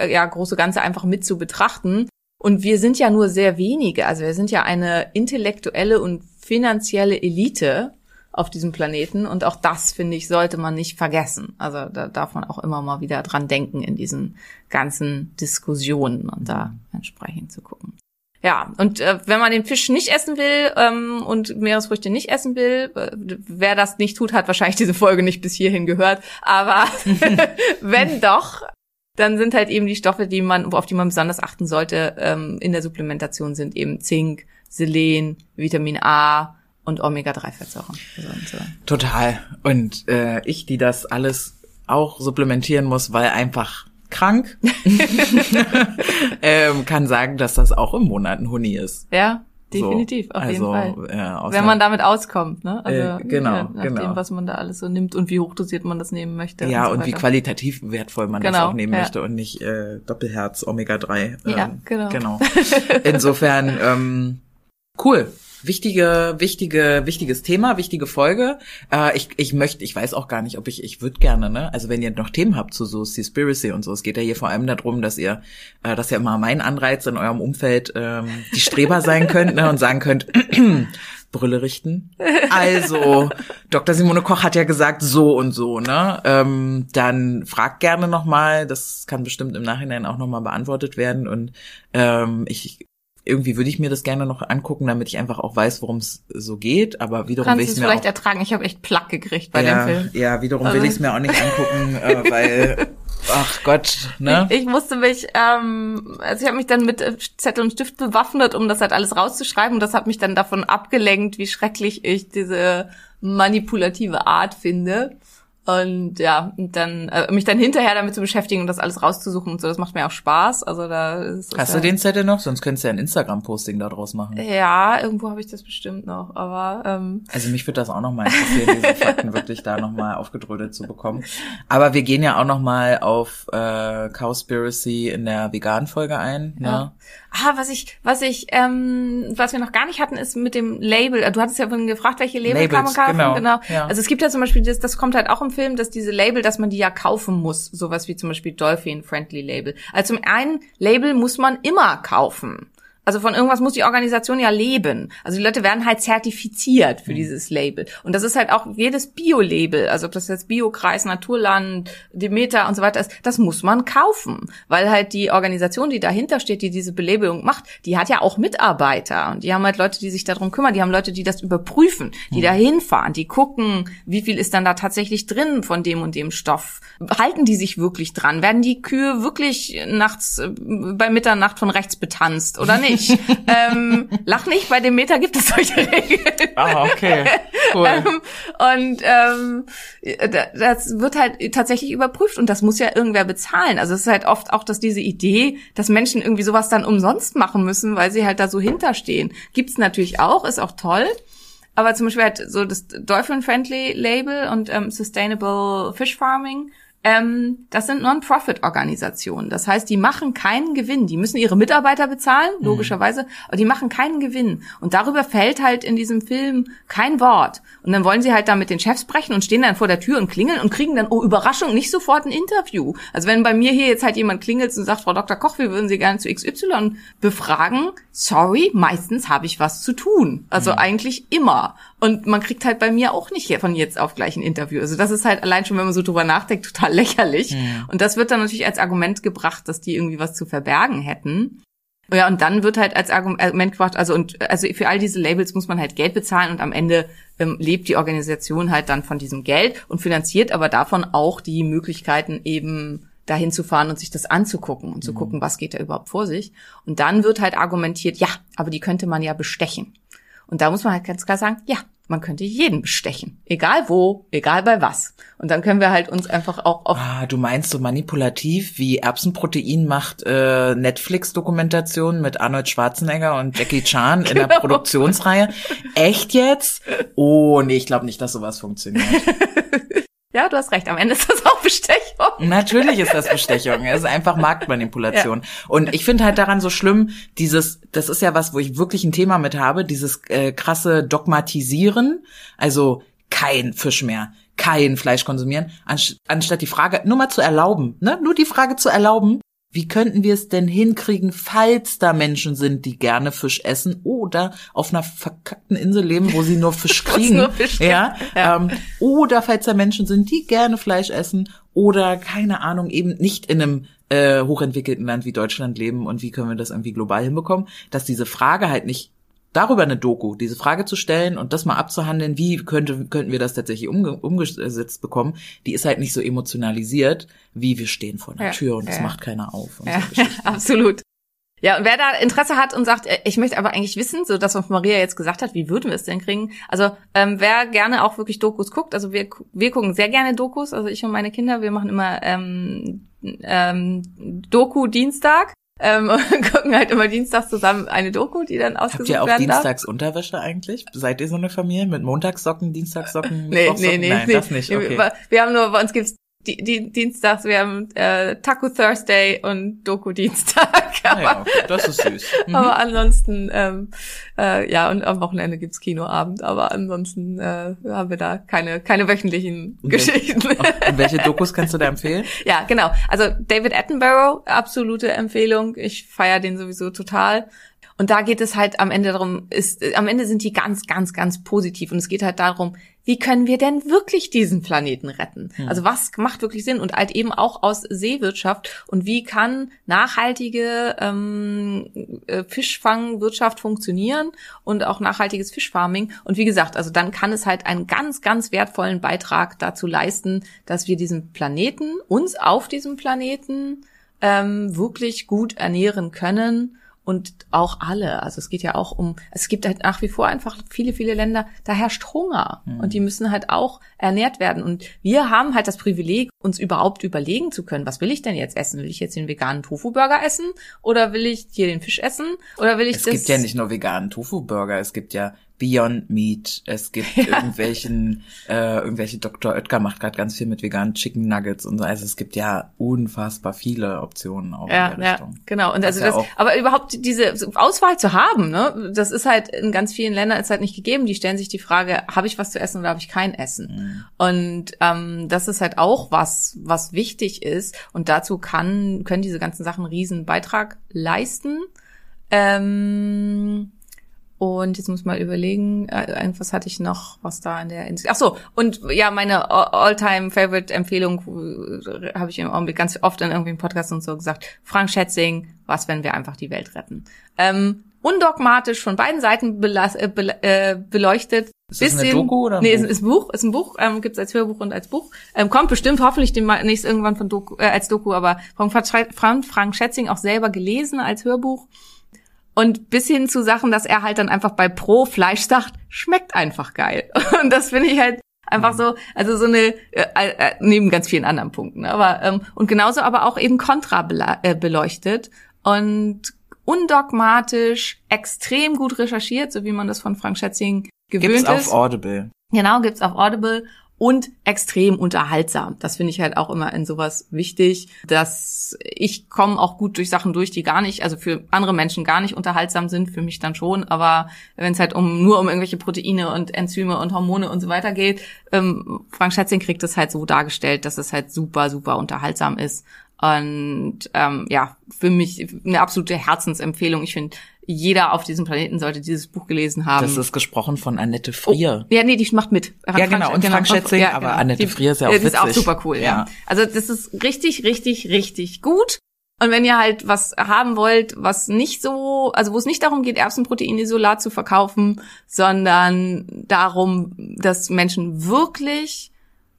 ja, große Ganze einfach mit zu betrachten. Und wir sind ja nur sehr wenige, also wir sind ja eine intellektuelle und finanzielle Elite auf diesem Planeten und auch das, finde ich, sollte man nicht vergessen. Also da darf man auch immer mal wieder dran denken in diesen ganzen Diskussionen und da entsprechend zu gucken. Ja, und äh, wenn man den Fisch nicht essen will ähm, und Meeresfrüchte nicht essen will, äh, wer das nicht tut, hat wahrscheinlich diese Folge nicht bis hierhin gehört. Aber wenn doch, dann sind halt eben die Stoffe, die man, auf die man besonders achten sollte, ähm, in der Supplementation sind eben Zink, Selen, Vitamin A und Omega-3-Fettsäuren. Also, und so. Total. Und äh, ich, die das alles auch supplementieren muss, weil einfach krank, ähm, kann sagen, dass das auch im Monat ein Huni ist. Ja, definitiv, so, auf also, jeden Fall. Äh, außer- Wenn man damit auskommt, ne? Also, Äh, genau, ja, nach genau. dem, was man da alles so nimmt und wie hochdosiert man das nehmen möchte. ja, so und wie qualitativ wertvoll man das Genau, auch nehmen ja. möchte und nicht äh, Doppelherz Omega 3. Ja, genau. genau. Insofern ähm, cool. Wichtige, wichtige, wichtiges Thema, wichtige Folge. Äh, ich, ich möchte, ich weiß auch gar nicht, ob ich, ich würde gerne, ne? Also wenn ihr noch Themen habt zu so Seaspiracy und so, es geht ja hier vor allem darum, dass ihr, äh, dass ihr immer mein Anreiz in eurem Umfeld ähm, die Streber sein könnt, ne? Und sagen könnt, Brille richten. Also, Dr. Simone Koch hat ja gesagt, so und so, ne? Ähm, dann fragt gerne nochmal, das kann bestimmt im Nachhinein auch nochmal beantwortet werden. Und ähm, ich irgendwie würde ich mir das gerne noch angucken, damit ich einfach auch weiß, worum es so geht. Aber wiederum will Kannst ich du es mir vielleicht auch, ertragen? Ich habe echt Plack gekriegt bei ja, dem Film. ja, wiederum Also- will ich es mir auch nicht angucken, äh, weil, ach Gott, ne? Ich, ich musste mich, ähm, also ich habe mich dann mit äh, Zettel und Stift bewaffnet, um das halt alles rauszuschreiben. Und das hat mich dann davon abgelenkt, wie schrecklich ich diese manipulative Art finde. Und ja, und dann äh, mich dann hinterher damit zu beschäftigen und das alles rauszusuchen und so, das macht mir auch Spaß. Also da ist es Hast ja, du den Zettel noch? Sonst könntest du ja ein Instagram-Posting daraus machen. Ja, irgendwo habe ich das bestimmt noch, aber ähm, Also mich würde das auch nochmal interessieren, diese Fakten wirklich da nochmal aufgedrödelt zu bekommen. Aber wir gehen ja auch nochmal auf äh, Cowspiracy in der Vegan-Folge ein. Ne? Ah, was ich, was ich, ähm, was wir noch gar nicht hatten, ist mit dem Label. Du hattest ja vorhin gefragt, welche Label kann man Labels, kaufen. genau, ja. Also es gibt ja zum Beispiel, das, das kommt halt auch im Film, dass diese Label, dass man die ja kaufen muss. Sowas wie zum Beispiel Dolphin Friendly Label. Also zum einen, Label muss man immer kaufen. Also von irgendwas muss die Organisation ja leben. Also die Leute werden halt zertifiziert für dieses Label. Und das ist halt auch jedes Bio-Label, also ob das jetzt Biokreis, Naturland, Demeter und so weiter ist, das muss man kaufen. Weil halt die Organisation, die dahinter steht, die diese Belabelung macht, die hat ja auch Mitarbeiter. Und die haben halt Leute, die sich darum kümmern. Die haben Leute, die das überprüfen, die da hinfahren, die gucken, wie viel ist dann da tatsächlich drin von dem und dem Stoff. Halten die sich wirklich dran? Werden die Kühe wirklich nachts äh, bei Mitternacht von rechts betanzt oder nicht? Ähm, lach nicht, bei dem Meter gibt es solche Regeln. Ah, okay. Cool. Ähm, und ähm, da- das wird halt tatsächlich überprüft und das muss ja irgendwer bezahlen. Also es ist halt oft auch, dass diese Idee, dass Menschen irgendwie sowas dann umsonst machen müssen, weil sie halt da so hinterstehen, gibt's natürlich auch, ist auch toll. Aber zum Beispiel halt so das Dolphin-Friendly Label und ähm, Sustainable Fish Farming, ähm, das sind Non-Profit-Organisationen. Das heißt, die machen keinen Gewinn. Die müssen ihre Mitarbeiter bezahlen, logischerweise, aber die machen keinen Gewinn. Und darüber fällt halt in diesem Film kein Wort. Und dann wollen sie halt da mit den Chefs sprechen und stehen dann vor der Tür und klingeln und kriegen dann, oh Überraschung, nicht sofort ein Interview. Also wenn bei mir hier jetzt halt jemand klingelt und sagt, Frau Dr. Koch, wir würden Sie gerne zu XY befragen, sorry, meistens habe ich was zu tun. Also eigentlich immer. Und man kriegt halt bei mir auch nicht hier von jetzt auf gleich ein Interview. Also das ist halt allein schon, wenn man so drüber nachdenkt, total lächerlich. Und das wird dann natürlich als Argument gebracht, dass die irgendwie was zu verbergen hätten. Ja, und dann wird halt als Argument gebracht, also und also für all diese Labels muss man halt Geld bezahlen und am Ende ähm, lebt die Organisation halt dann von diesem Geld und finanziert aber davon auch die Möglichkeiten eben dahin zu fahren und sich das anzugucken und zu gucken, was geht da überhaupt vor sich. Und dann wird halt argumentiert, ja, aber die könnte man ja bestechen. Und da muss man halt ganz klar sagen, ja, man könnte jeden bestechen. Egal wo, egal bei was. Und dann können wir halt uns einfach auch auf Ah, du meinst so manipulativ, wie Erbsenprotein macht äh, Netflix-Dokumentation mit Arnold Schwarzenegger und Jackie Chan in der Genau. Produktionsreihe. Echt jetzt? Oh, nee, ich glaube nicht, dass sowas funktioniert. Ja, du hast recht. Am Ende ist das auch Bestechung. Natürlich ist das Bestechung. Es ist einfach Marktmanipulation. Und ich finde halt daran so schlimm, dieses, das ist ja was, wo ich wirklich ein Thema mit habe, dieses äh, krasse Dogmatisieren. Also kein Fisch mehr, kein Fleisch konsumieren, anst anstatt die Frage nur mal zu erlauben, ne? Nur die Frage zu erlauben, wie könnten wir es denn hinkriegen, falls da Menschen sind, die gerne Fisch essen oder auf einer verkackten Insel leben, wo sie nur Fisch kriegen, nur Fisch ja, Ja. Ähm, oder falls da Menschen sind, die gerne Fleisch essen oder keine Ahnung eben nicht in einem äh, hochentwickelten Land wie Deutschland leben und wie können wir das irgendwie global hinbekommen, dass diese Frage halt nicht darüber eine Doku, diese Frage zu stellen und das mal abzuhandeln, wie könnte, könnten wir das tatsächlich umge umgesetzt bekommen, die ist halt nicht so emotionalisiert, wie wir stehen vor der Ja, Tür und es ja. macht keiner auf. Und Ja, so absolut. Ja, und wer da Interesse hat und sagt, äh, ich möchte aber eigentlich wissen, so das, was Maria jetzt gesagt hat, wie würden wir es denn kriegen? Also ähm, wer gerne auch wirklich Dokus guckt, also wir, wir gucken sehr gerne Dokus, also ich und meine Kinder, wir machen immer ähm, ähm, Doku-Dienstag. Ähm, und gucken halt immer dienstags zusammen eine Doku, die dann ausgesucht Habt ihr auch werden darf. Dienstags Unterwäsche eigentlich? Seid ihr so eine Familie mit Montagssocken, Dienstagssocken, Nee, nee, nee, Nein, nee. das nicht. Okay. Wir haben nur, bei uns gibt's die, die Dienstags, wir haben äh, Taco Thursday und Doku Dienstag. Ah ja, okay. Das ist süß. Mhm. Aber ansonsten, ähm, äh, ja, und am Wochenende gibt's Kinoabend, aber ansonsten äh, haben wir da keine, keine wöchentlichen Okay. Geschichten. Und welche Dokus kannst du da empfehlen? ja, genau. Also David Attenborough, absolute Empfehlung. Ich feiere den sowieso total. Und da geht es halt am Ende darum, ist, am Ende sind die ganz, ganz, ganz positiv. Und es geht halt darum, wie können wir denn wirklich diesen Planeten retten? Also was macht wirklich Sinn? Und halt eben auch aus Seewirtschaft. Und wie kann nachhaltige ähm, äh, Fischfangwirtschaft funktionieren und auch nachhaltiges Fischfarming? Und wie gesagt, also dann kann es halt einen ganz, ganz wertvollen Beitrag dazu leisten, dass wir diesen Planeten, uns auf diesem Planeten ähm, wirklich gut ernähren können und auch alle. Also es geht ja auch um, es gibt halt nach wie vor einfach viele, viele Länder, da herrscht Hunger und die müssen halt auch ernährt werden. Und wir haben halt das Privileg, uns überhaupt überlegen zu können, was will ich denn jetzt essen? Will ich jetzt den veganen Tofu-Burger essen oder will ich hier den Fisch essen oder will ich Es das? gibt ja nicht nur veganen Tofu-Burger, es gibt ja Beyond Meat, es gibt irgendwelchen, äh, irgendwelche Dr. Oetker macht gerade ganz viel mit veganen Chicken Nuggets und so. Also es gibt ja unfassbar viele Optionen auch ja, in der ja, Richtung. genau. Und also ja das, auch- aber überhaupt diese Auswahl zu haben, ne, das ist halt in ganz vielen Ländern ist halt nicht gegeben. Die stellen sich die Frage, habe ich was zu essen oder habe ich kein Essen? Mhm. Und ähm, das ist halt auch was, was wichtig ist. Und dazu kann können diese ganzen Sachen einen riesen Beitrag leisten. Ähm, und jetzt muss ich mal überlegen, äh, irgendwas hatte ich noch, was da in der. Ach so, und ja, meine All-Time-Favorite-Empfehlung äh, habe ich im Augenblick ganz oft in irgendwie im Podcast und so gesagt. Frank Schätzing, was, wenn wir einfach die Welt retten? Ähm, undogmatisch von beiden Seiten äh, bel äh, beleuchtet. Ist das eine Doku oder ein nee, Buch? Ist, ist ein Buch, ist ein Buch, ähm, gibt es als Hörbuch und als Buch. Ähm, kommt bestimmt hoffentlich demnächst irgendwann von Doku, äh, als Doku, aber von Frank, Frank Schätzing auch selber gelesen als Hörbuch. Und bis hin zu Sachen, dass er halt dann einfach bei Pro Fleisch sagt, schmeckt einfach geil. Und das finde ich halt einfach so, also so eine, äh, äh, neben ganz vielen anderen Punkten. Aber, ähm, und genauso aber auch eben kontra äh, beleuchtet und undogmatisch, extrem gut recherchiert, so wie man das von Frank Schätzing gewöhnt Gibt's ist. auf Audible. Genau, gibt's auf Audible und extrem unterhaltsam. Das finde ich halt auch immer in sowas wichtig, dass ich komme auch gut durch Sachen durch, die gar nicht, also für andere Menschen gar nicht unterhaltsam sind, für mich dann schon, aber wenn es halt um nur um irgendwelche Proteine und Enzyme und Hormone und so weiter geht, ähm, Frank Schätzing kriegt es halt so dargestellt, dass es halt super, super unterhaltsam ist. Und ähm, ja, für mich eine absolute Herzensempfehlung. Ich finde, jeder auf diesem Planeten sollte dieses Buch gelesen haben. Das ist gesprochen von Annette Frier. Ja, nee, die macht mit. Ja, genau, und Frank Schätzing, aber Annette Frier ist ja auch Die ist auch witzig. super cool, ja. Ja. Also das ist richtig, richtig, richtig gut. Und wenn ihr halt was haben wollt, was nicht so, also wo es nicht darum geht, Erbsenproteinisolat zu verkaufen, sondern darum, dass Menschen wirklich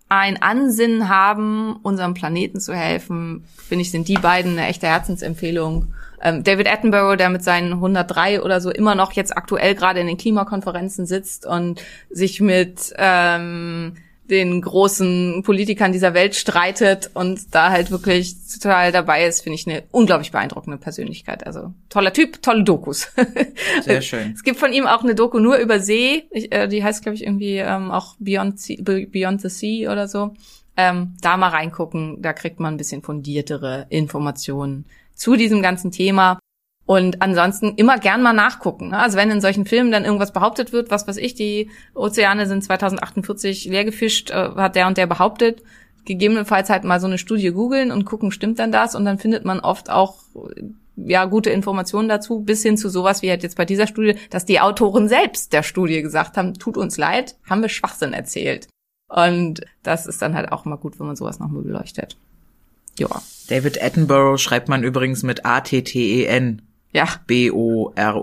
ein Ansinnen haben, unserem Planeten zu helfen, finde ich, sind die beiden eine echte Herzensempfehlung. Ähm, David Attenborough, der mit seinen 103 oder so immer noch jetzt aktuell gerade in den Klimakonferenzen sitzt und sich mit ähm, den großen Politikern dieser Welt streitet und da halt wirklich total dabei ist, finde ich eine unglaublich beeindruckende Persönlichkeit. Also toller Typ, tolle Dokus. Sehr schön. Es gibt von ihm auch eine Doku nur über See. Ich, äh, die heißt, glaube ich, irgendwie ähm, auch Beyond, sea, Beyond the Sea oder so. Ähm, da mal reingucken, da kriegt man ein bisschen fundiertere Informationen zu diesem ganzen Thema. Und ansonsten immer gern mal nachgucken. ne? Also wenn in solchen Filmen dann irgendwas behauptet wird, was weiß ich, die Ozeane sind 2048 leer gefischt, äh, hat der und der behauptet, gegebenenfalls halt mal so eine Studie googeln und gucken, stimmt dann das? Und dann findet man oft auch äh, ja gute Informationen dazu, bis hin zu sowas wie halt jetzt bei dieser Studie, dass die Autoren selbst der Studie gesagt haben, tut uns leid, haben wir Schwachsinn erzählt. Und das ist dann halt auch mal gut, wenn man sowas nochmal beleuchtet. Ja, David Attenborough schreibt man übrigens mit A-T-T-E-N. ja.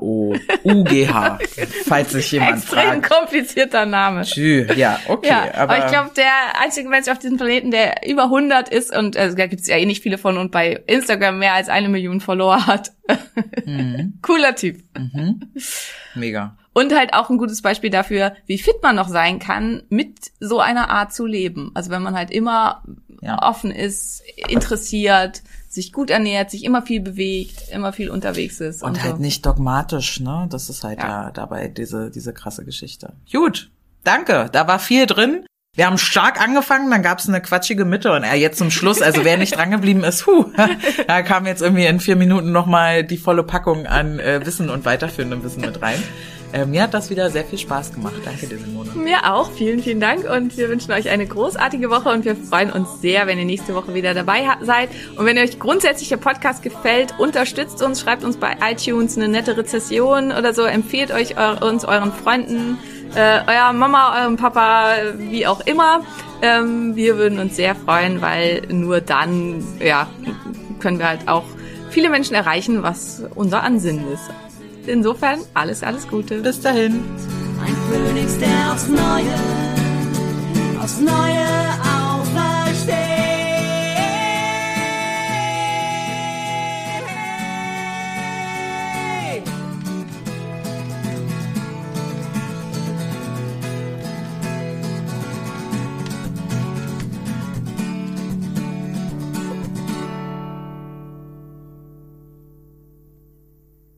B-O-R-O-U-G-H. falls sich jemand Extrem fragt. komplizierter Name. Tschü, ja, okay. Ja, aber, aber ich glaube, der einzige Mensch auf diesem Planeten, der über 100 ist und äh, da gibt es ja eh nicht viele von und bei Instagram mehr als eine Million Follower hat. Mhm. Cooler Typ. mega. Und halt auch ein gutes Beispiel dafür, wie fit man noch sein kann, mit so einer Art zu leben. Also wenn man halt immer Ja. offen ist, interessiert, sich gut ernährt, sich immer viel bewegt, immer viel unterwegs ist. Und so. halt nicht dogmatisch, ne? Das ist halt Ja. ja, dabei diese, diese krasse Geschichte. Gut, danke. Da war viel drin. Wir haben stark angefangen, dann gab's eine quatschige Mitte und äh, jetzt zum Schluss, also wer nicht drangeblieben ist, huh, da kam jetzt irgendwie in vier Minuten nochmal die volle Packung an äh, Wissen und weiterführendem Wissen mit rein. Äh, mir hat das wieder sehr viel Spaß gemacht. Danke dir, Simone. Mir auch. Vielen, vielen Dank und wir wünschen euch eine großartige Woche und wir freuen uns sehr, wenn ihr nächste Woche wieder dabei seid. Und wenn euch grundsätzlich der Podcast gefällt, unterstützt uns, schreibt uns bei iTunes eine nette Rezession oder so, empfehlt euch eu uns euren Freunden, äh, eurer Mama, eurem Papa, wie auch immer. Ähm, wir würden uns sehr freuen, weil nur dann, ja, können wir halt auch viele Menschen erreichen, was unser Ansinnen ist. Insofern alles, alles Gute. Bis dahin. Ein Phönix, der aufs Neue, aufs Neue